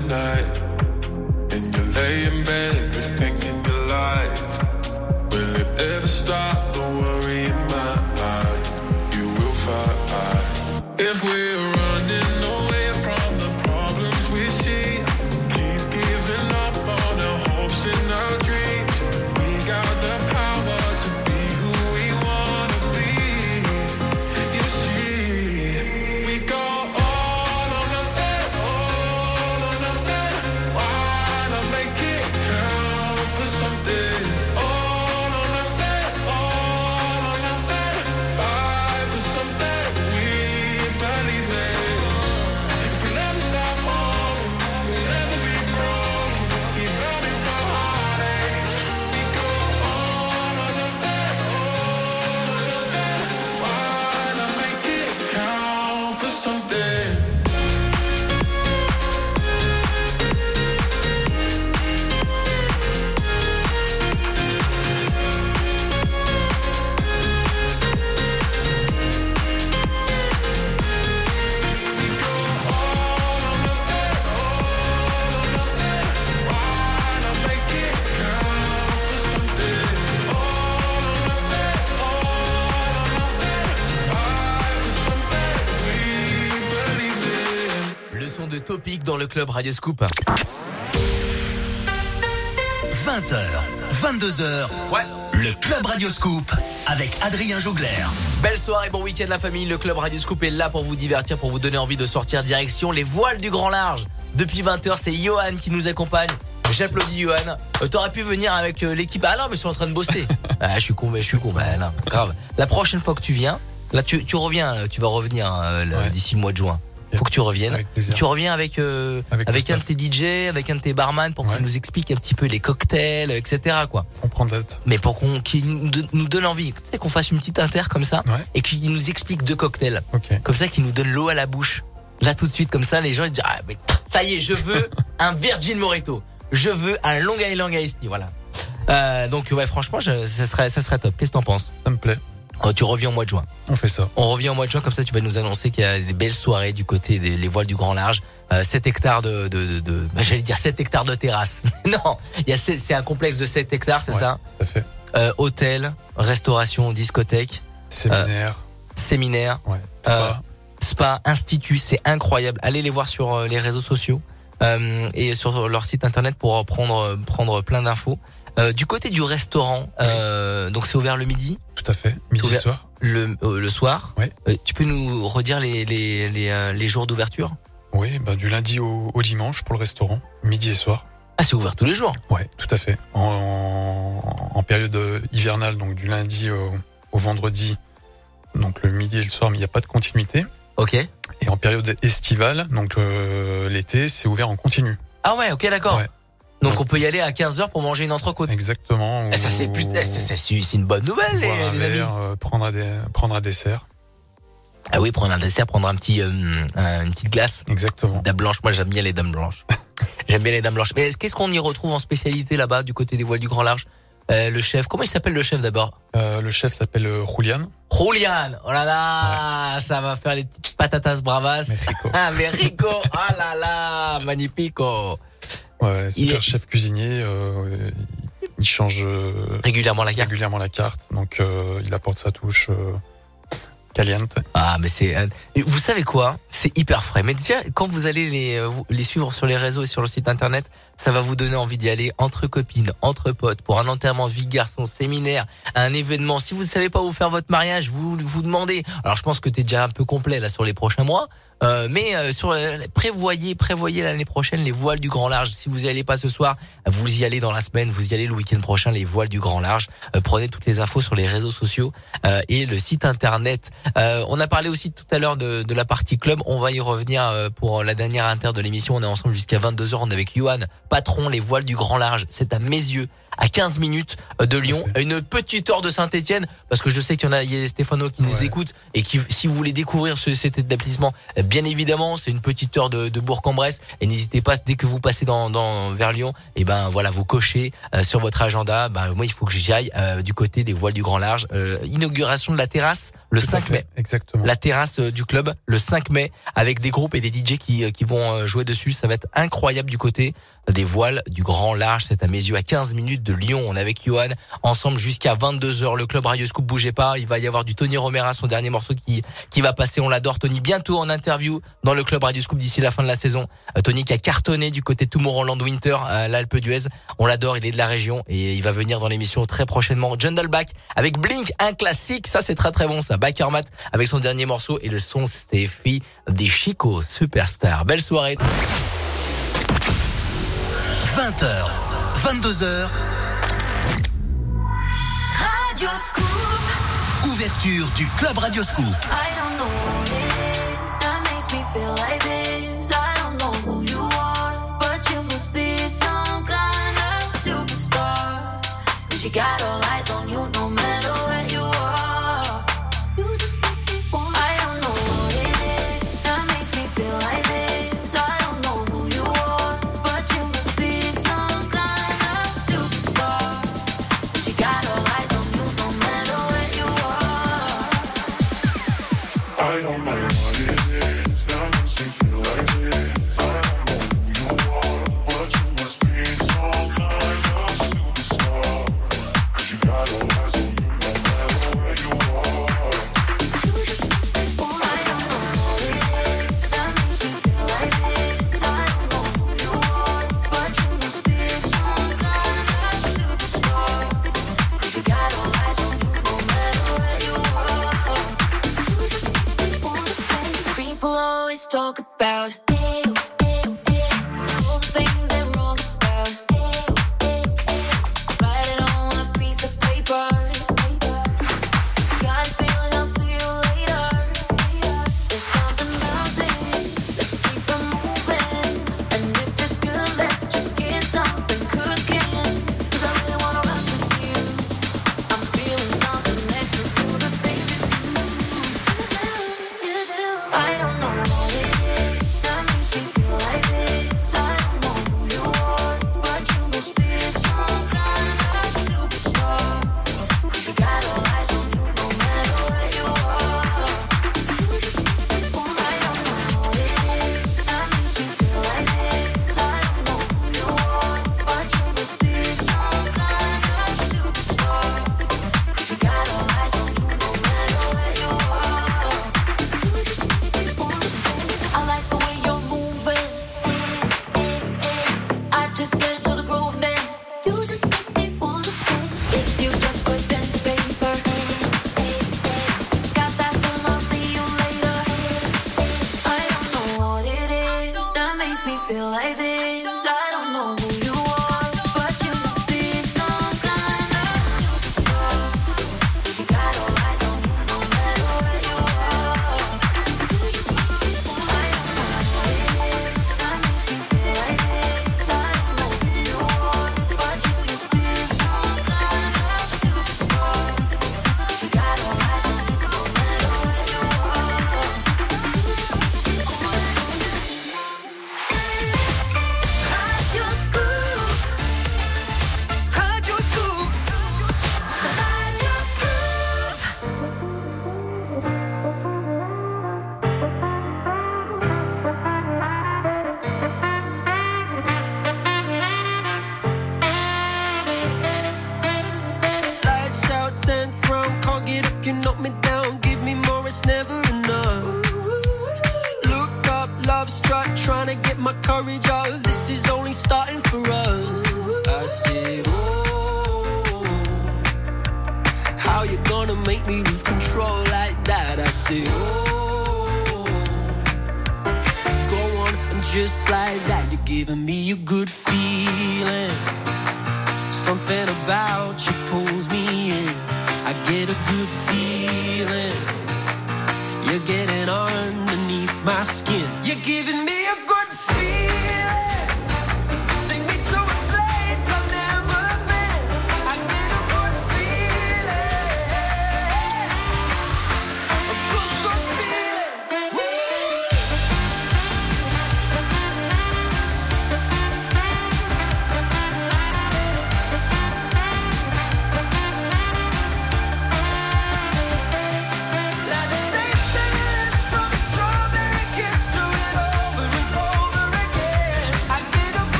midnight and you lay in bed rethinking your life. Will it ever stop the worry in my mind? You will fight if we're. Topic dans le club Radio Scoop. 20h, 22h. Ouais. Le Club Radio Scoop avec Adrien Jougler. Belle soirée, bon week-end la famille. Le club Radio Scoop est là pour vous divertir, pour vous donner envie de sortir direction les voiles du grand large. Depuis 20h, c'est Johan qui nous accompagne. J'applaudis Johan. Euh, T'aurais pu venir avec euh, l'équipe. Ah non, mais je suis en train de bosser. [LAUGHS] ah, je suis con, mais je suis con. Bah, non, grave. La prochaine fois que tu viens, là, tu, tu reviens, euh, tu vas revenir euh, Ouais. d'ici le mois de juin. Faut que tu reviennes. Tu reviens avec euh, Avec un de tes DJ, avec un de tes barman pour Ouais. qu'il nous explique un petit peu les cocktails, etc. Quoi. On prend. Mais pour qu'on qu'il nous don- nous donne envie, tu sais, qu'on fasse une petite inter comme ça Ouais. et qu'il nous explique deux cocktails. Ok. Comme ça, qu'il nous donne l'eau à la bouche. Là, tout de suite, comme ça, les gens ils disent ah mais ça y est, je veux [LAUGHS] un Virgin Morito, je veux un Long Island Iced Tea, voilà. Euh, donc ouais, franchement, je- ça serait ça serait top. Qu'est-ce que t'en penses? Ça me plaît. Oh, Tu reviens au mois de juin. On fait ça. On revient au mois de juin, comme ça tu vas nous annoncer qu'il y a des belles soirées du côté des les voiles du grand large. Euh, 7 hectares de, de, de, de- bah, [LAUGHS] j'allais dire 7 hectares de terrasse. [LAUGHS] non, il y a sept- c'est un complexe de 7 hectares, c'est Ouais. ça Ça fait. euh, Hôtel, restauration, discothèque, Séminaire. séminaire, ouais. euh, Spa. spa, institut, c'est incroyable. Allez les voir sur euh, les réseaux sociaux euh, et sur leur site internet pour prendre prendre plein d'infos. Euh, du côté du restaurant, euh, donc c'est ouvert le midi, Tout à fait. Midi soir. le, euh, le soir. Euh, tu peux nous redire les les les, les jours d'ouverture? Oui, bah, du lundi au, au dimanche pour le restaurant. Midi et soir. Ah, c'est ouvert tous les jours? Ouais, tout à fait. En, en- en période hivernale, donc du lundi au, au vendredi, donc le midi et le soir, mais il n'y a pas de continuité. Ok. Et en période estivale, donc euh, l'été, c'est ouvert en continu. Ah ouais, ok, d'accord. Ouais. Donc on peut y aller à 15h pour manger une entrecôte. Exactement. Ça c'est Ou- plus c'est c'est- c'est une bonne nouvelle les, un les amis. euh, prendre, un dé- prendre un dessert. Ah oui, prendre un dessert, prendre un petit euh, un- une petite glace. Exactement. Dame blanche, moi j'aime bien les dames blanches. [LAUGHS] j'aime bien les dames blanches. Mais est-ce- qu'est-ce qu'on y retrouve en spécialité là-bas du côté des voiles du grand large? Euh, Le chef, comment il s'appelle le chef d'abord? Euh, le chef s'appelle Julian. Julian. Oh là là, ça va faire les petites patatas bravas. Mexico. [LAUGHS] Ah, mais rico. Oh là là, magnifico. Ouais, super est- chef cuisinier. euh, il change euh, Régulièrement la carte. régulièrement la carte, donc euh, il apporte sa touche caliente. Ah, mais c'est. Vous savez quoi? C'est hyper frais. Mais déjà, quand vous allez les suivre sur les réseaux et sur le site internet, ça va vous donner envie d'y aller entre copines, entre potes, pour un enterrement de vie garçon, séminaire, un événement. Si vous ne savez pas où faire votre mariage, vous vous demandez. Alors, je pense que t'es déjà un peu complet là sur les prochains mois. Euh, mais euh, sur euh, prévoyez prévoyez l'année prochaine les voiles du grand large. Si vous y allez pas ce soir, vous y allez dans la semaine, vous y allez le week-end prochain les voiles du grand large. Euh, prenez toutes les infos sur les réseaux sociaux euh, et le site internet. Euh, on a parlé aussi tout à l'heure de, de la partie club. On va y revenir euh, pour la dernière inter de l'émission. On est ensemble jusqu'à 22h. On est avec Johan, patron les voiles du grand large. C'est à mes yeux à 15 minutes de Lyon, à une petite heure de Saint-Etienne, parce que je sais qu'il y en a, il y a Stéphano qui nous écoute et qui, si vous voulez découvrir ce, cet établissement, euh, bien évidemment, c'est une petite heure de, de Bourg-en-Bresse et n'hésitez pas dès que vous passez dans, dans vers Lyon, et ben voilà, vous cochez euh, sur votre agenda. Ben moi, il faut que j'y aille euh, du côté des voiles du grand large. Euh, inauguration de la terrasse le Tout à 5 fait, mai Exactement. la terrasse euh, du club le 5 mai avec des groupes et des DJ qui, qui vont jouer dessus. Ça va être incroyable du côté des voiles du Grand Large. C'est à mes yeux à 15 minutes de Lyon. On est avec Johan ensemble jusqu'à 22h. Le club Radio Scoop bougez pas. Il va y avoir du Tony Romera, son dernier morceau qui, qui va passer. On l'adore. Tony bientôt en interview dans le club Radio Scoop d'ici la fin de la saison. Euh, Tony qui a cartonné du côté de Tomorrowland Winter, l'Alpe d'Huez. On l'adore. Il est de la région et il va venir dans l'émission très prochainement. John avec Blink, un classique. Ça, c'est très très bon. Ça, Backer Matt avec son dernier morceau et le son Steffi des Chico Superstar. Belle soirée. 20h, 22h. Radio Scoop. Ouverture du Club Radio Scoop. I don't know what it is that makes me feel like this. always talk about.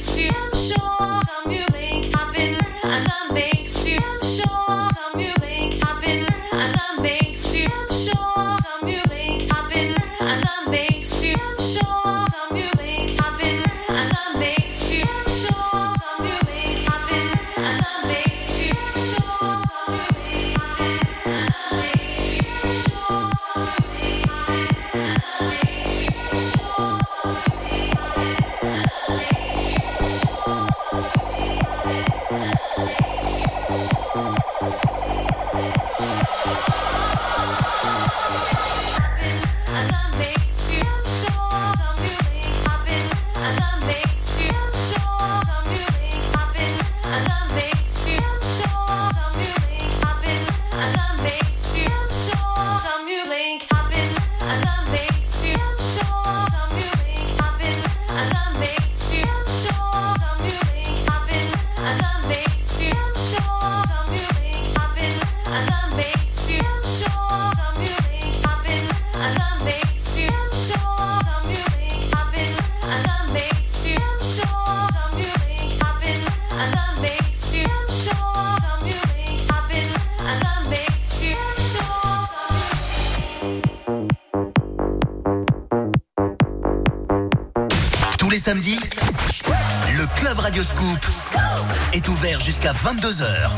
makes you. I'm sure time you blink, I've and that makes you. 22h.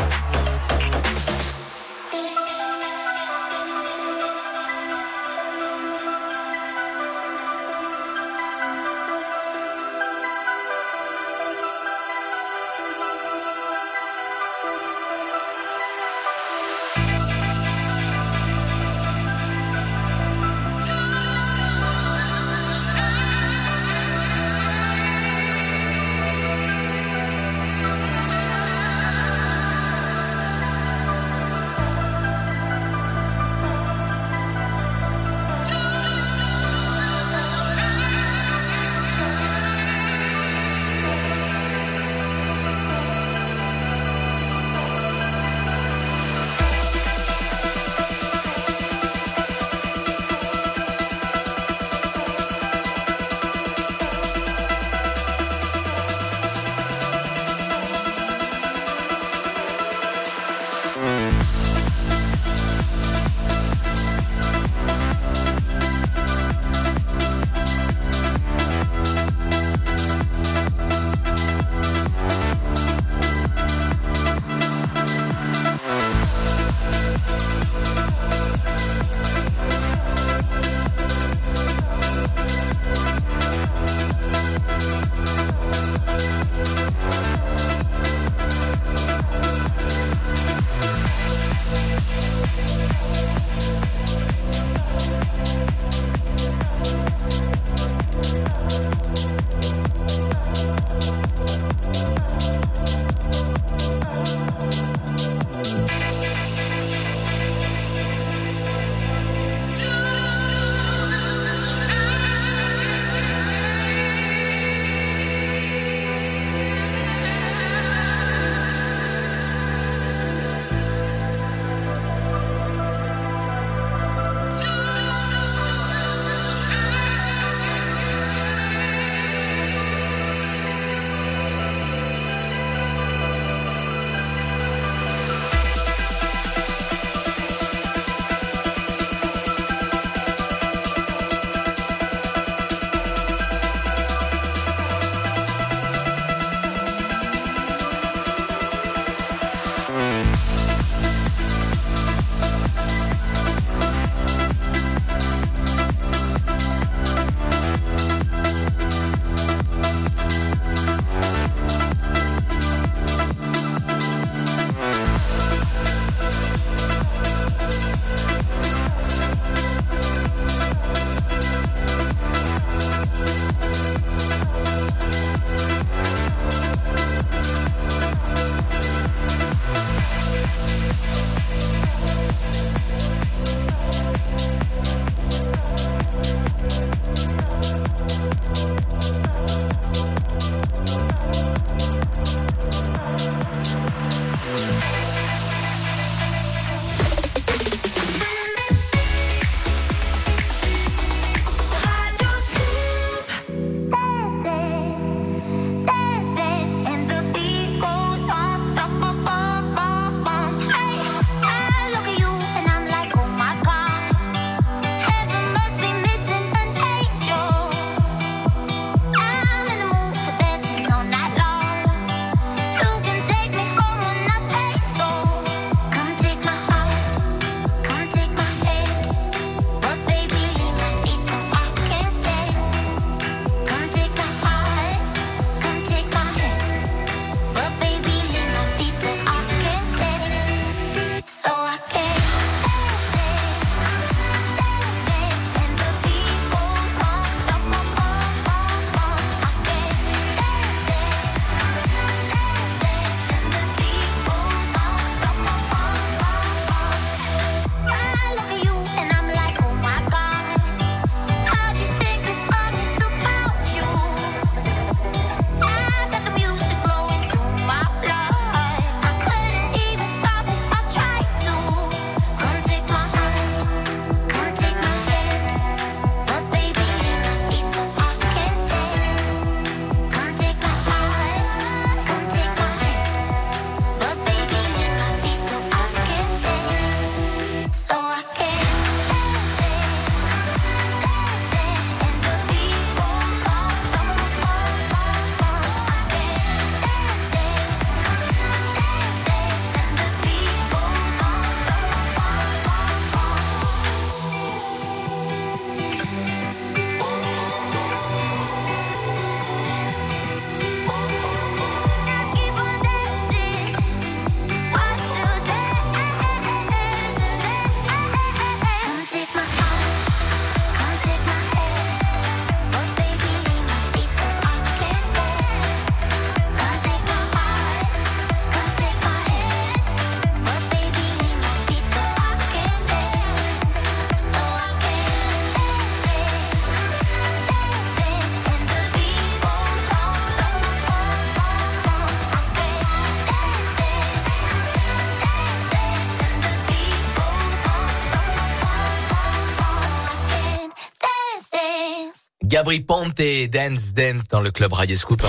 Gabri Ponte, Dance Dance dans le club Radio Scoop.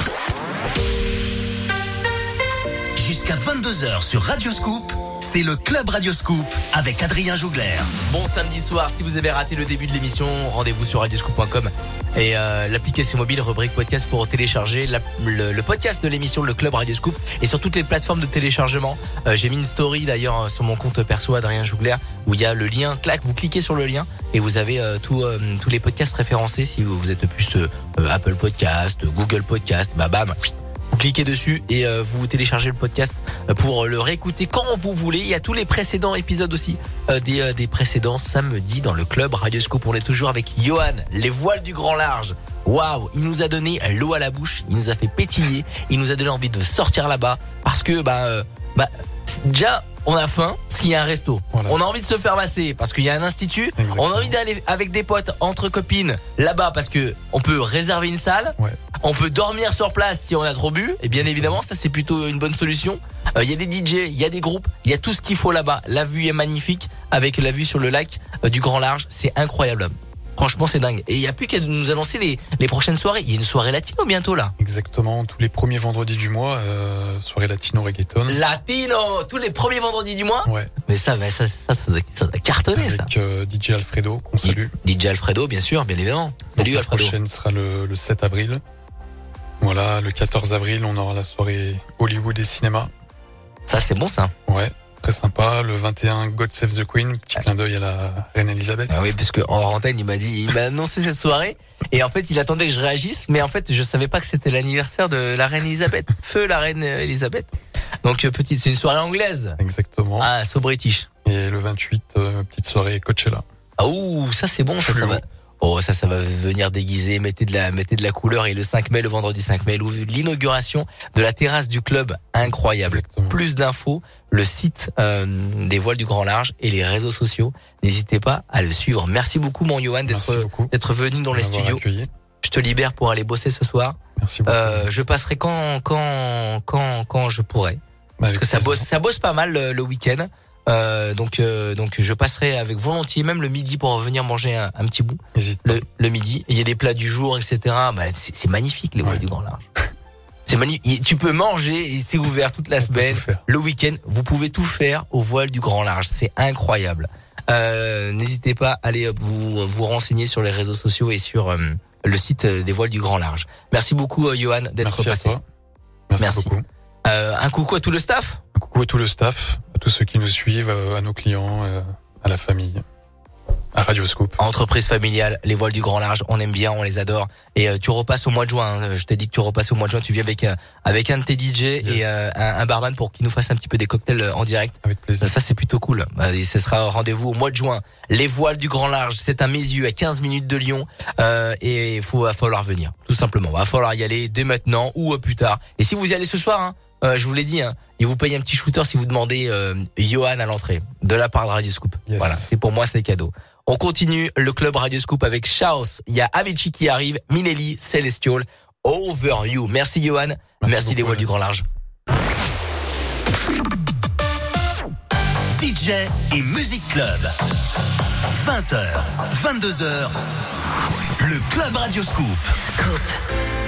Jusqu'à 22h sur Radio Scoop, c'est le Club Radio Scoop avec Adrien Jougler. Bon samedi soir, si vous avez raté le début de l'émission, rendez-vous sur radioscoop.com et euh, l'application mobile rubrique podcast pour télécharger le, podcast de l'émission Le Club Radio Scoop et sur toutes les plateformes de téléchargement. Euh, J'ai mis une story d'ailleurs euh, sur mon compte perso Adrien Jougler où il y a le lien, clac, vous cliquez sur le lien et vous avez tous les podcasts référencés si vous, êtes plus Apple Podcast, Google Podcast, bah bam. Vous cliquez dessus et euh, vous téléchargez le podcast euh, pour le réécouter quand vous voulez. Il y a tous les précédents épisodes aussi euh, des, euh, des précédents samedis dans le club Radio Scoop. On est toujours avec Johan, les voiles du grand large. Waouh, il nous a donné l'eau à la bouche, il nous a fait pétiller, il nous a donné envie de sortir là-bas parce que bah, euh, bah déjà on a faim parce qu'il y a un resto. Voilà. On a envie de se faire masser parce qu'il y a un institut. Exactement. On a envie d'aller avec des potes entre copines là-bas parce que on peut réserver une salle. Ouais. On peut dormir sur place si on a trop bu. Et bien évidemment, ça c'est plutôt une bonne solution. Euh, Il y a des DJ, il y a des groupes, il y a tout ce qu'il faut là-bas. La vue est magnifique avec la vue sur le lac euh, du Grand Large. C'est incroyable. Franchement, c'est dingue. Et il y a plus qu'à nous annoncer les, les prochaines soirées. Il y a une soirée latino bientôt là. Exactement, tous les premiers vendredis du mois, euh, soirée latino reggaeton. Latino tous les premiers vendredis du mois? Ouais, Mais ça, mais ça, ça, ça, ça doit cartonner ça. avec euh, DJ Alfredo, qu'on salue. DJ Alfredo, bien sûr, bien évidemment. Salut Donc, la Alfredo. prochaine sera le, le 7 avril. Voilà, le 14 avril, on aura la soirée Hollywood et cinéma. Ça c'est bon ça. Ouais, très sympa. Le 21, God Save the Queen, petit clin d'œil à la reine Elisabeth. Ah oui, parce que en antenne, il m'a dit, il m'a annoncé cette soirée. Et en fait, il attendait que je réagisse, mais en fait, je savais pas que c'était l'anniversaire de la reine Elisabeth. [LAUGHS] Feu la reine Elisabeth. Donc, euh, petite, c'est une soirée anglaise. Exactement. Ah, so British. Et le 28, euh, petite soirée Coachella. Ah, ouh, ça c'est bon, ça, va. Oh, ça, ça va venir déguiser, mettez de la, mettez de la couleur. Et le 5 mai, le vendredi 5 mai, l'inauguration de la terrasse du club, incroyable. Exactement. Plus d'infos, le site euh, des voiles du grand large et les réseaux sociaux. N'hésitez pas à le suivre. Merci beaucoup, mon Johan, d'être, venu dans les studios. accueilli. Je te libère pour aller bosser ce soir. Merci beaucoup. Euh, je passerai quand quand quand quand je pourrai Bah, parce que ça bosse ça bosse pas mal le, le week-end. Euh, donc euh, donc je passerai avec volontiers même le midi pour venir manger un, un petit bout le, le midi. Il y a des plats du jour etc. Bah, c'est c'est magnifique les voiles Ouais. du grand large. C'est magnifique. Tu peux manger c'est ouvert toute la semaine. Le week-end, vous pouvez tout faire au voile du grand large. C'est incroyable. Euh, N'hésitez pas à aller vous vous renseigner sur les réseaux sociaux et sur euh, le site euh, des voiles du grand large. Merci beaucoup, euh, Johan, d'être Merci à passé. toi. Merci, Merci. beaucoup. Un coucou à tout le staff. Un coucou à tout le staff, à tous ceux qui nous suivent, à nos clients, à la famille, à Radio Scoop. Entreprise familiale, les voiles du grand large, on aime bien, on les adore. Et euh, tu repasses au mois de juin. hein. Je t'ai dit que tu repasses au mois de juin. Tu viens avec euh, avec un de tes DJ et euh, un, un barman pour qu'il nous fasse un petit peu des cocktails euh, en direct. Avec plaisir. Ça, c'est plutôt cool. Euh, Et ce sera un rendez-vous au mois de juin. Les voiles du grand large, c'est à Mézieux, à 15 minutes de Lyon. Euh, et il faut va falloir venir, tout simplement. Va falloir y aller dès maintenant ou plus tard. Et si vous y allez ce soir, hein, euh, je vous l'ai dit, hein, il vous paye un petit shooter si vous demandez euh, Johan à l'entrée de la part de Radio Scoop. Yes. Voilà, c'est pour moi c'est cadeau. On continue le club Radio Scoop avec Chaos. Il y a Avicii qui arrive, Minelli, Celestial, Over You. Merci Johan. Merci, les voiles du grand large. DJ et Music Club. 20h, 22h. Le Club Radio Scoop. Rereading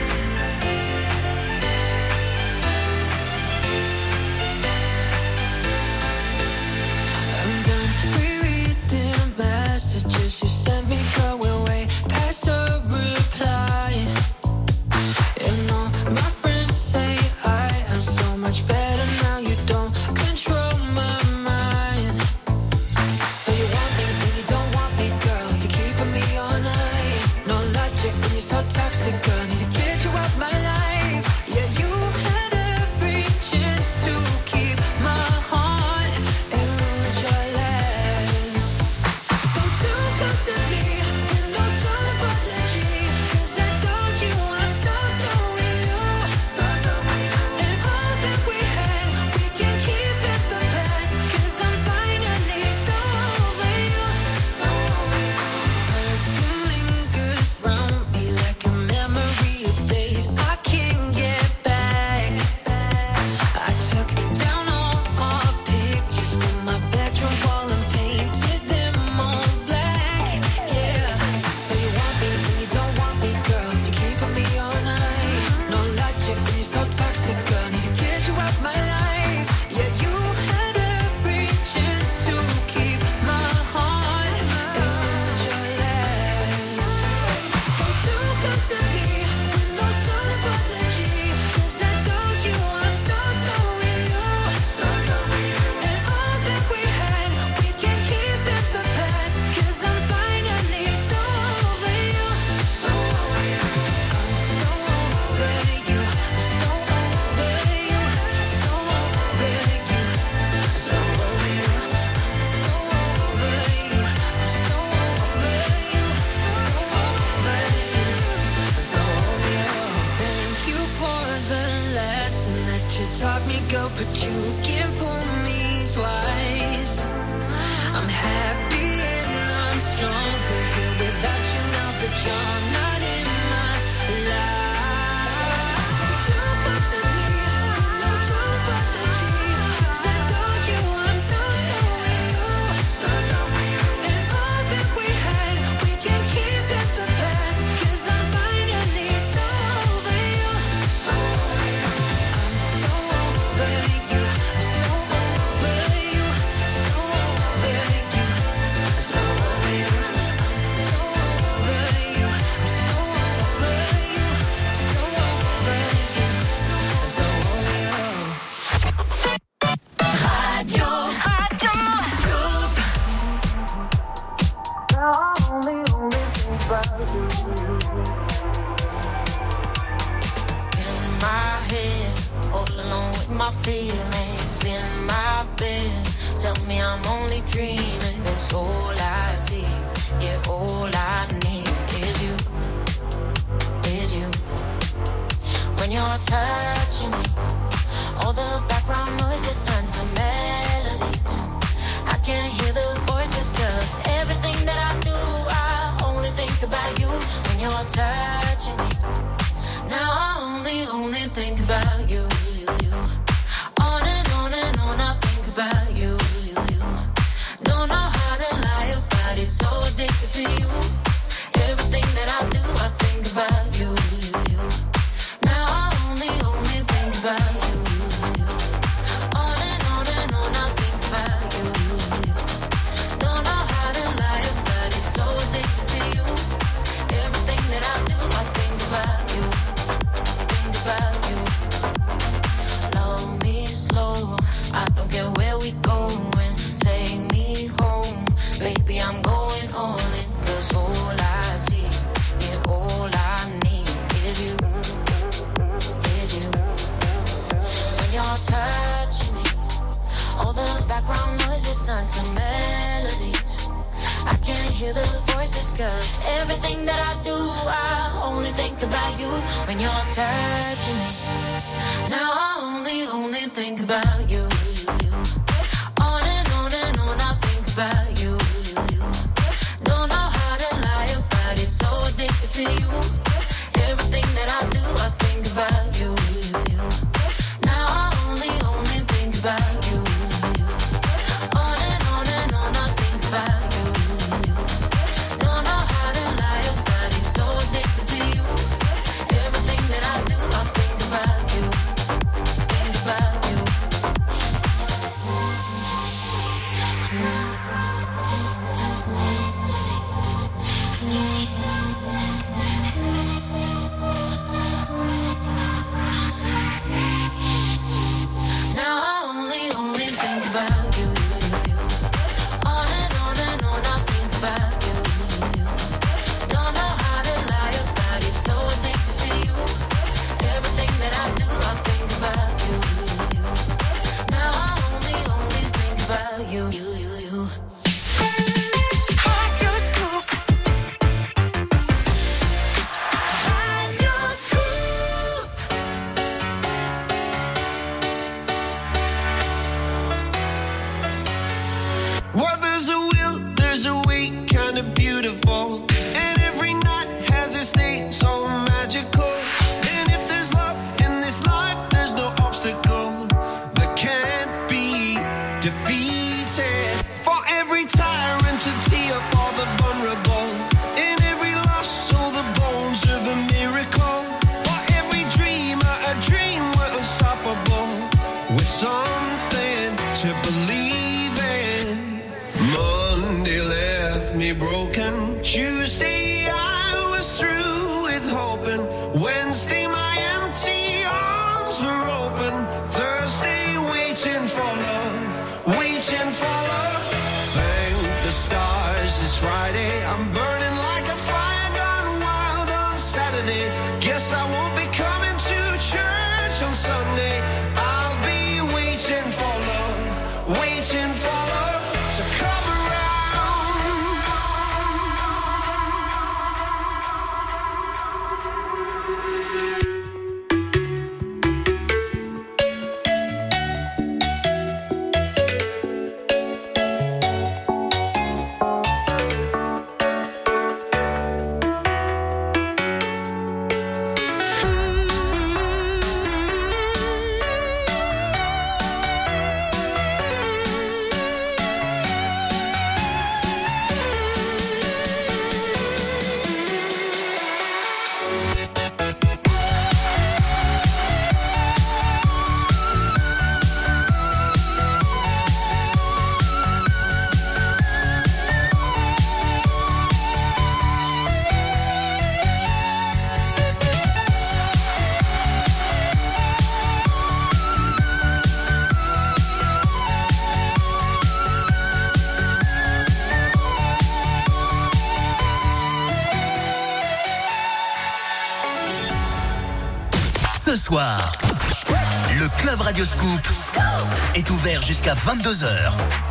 jusqu'à 22h.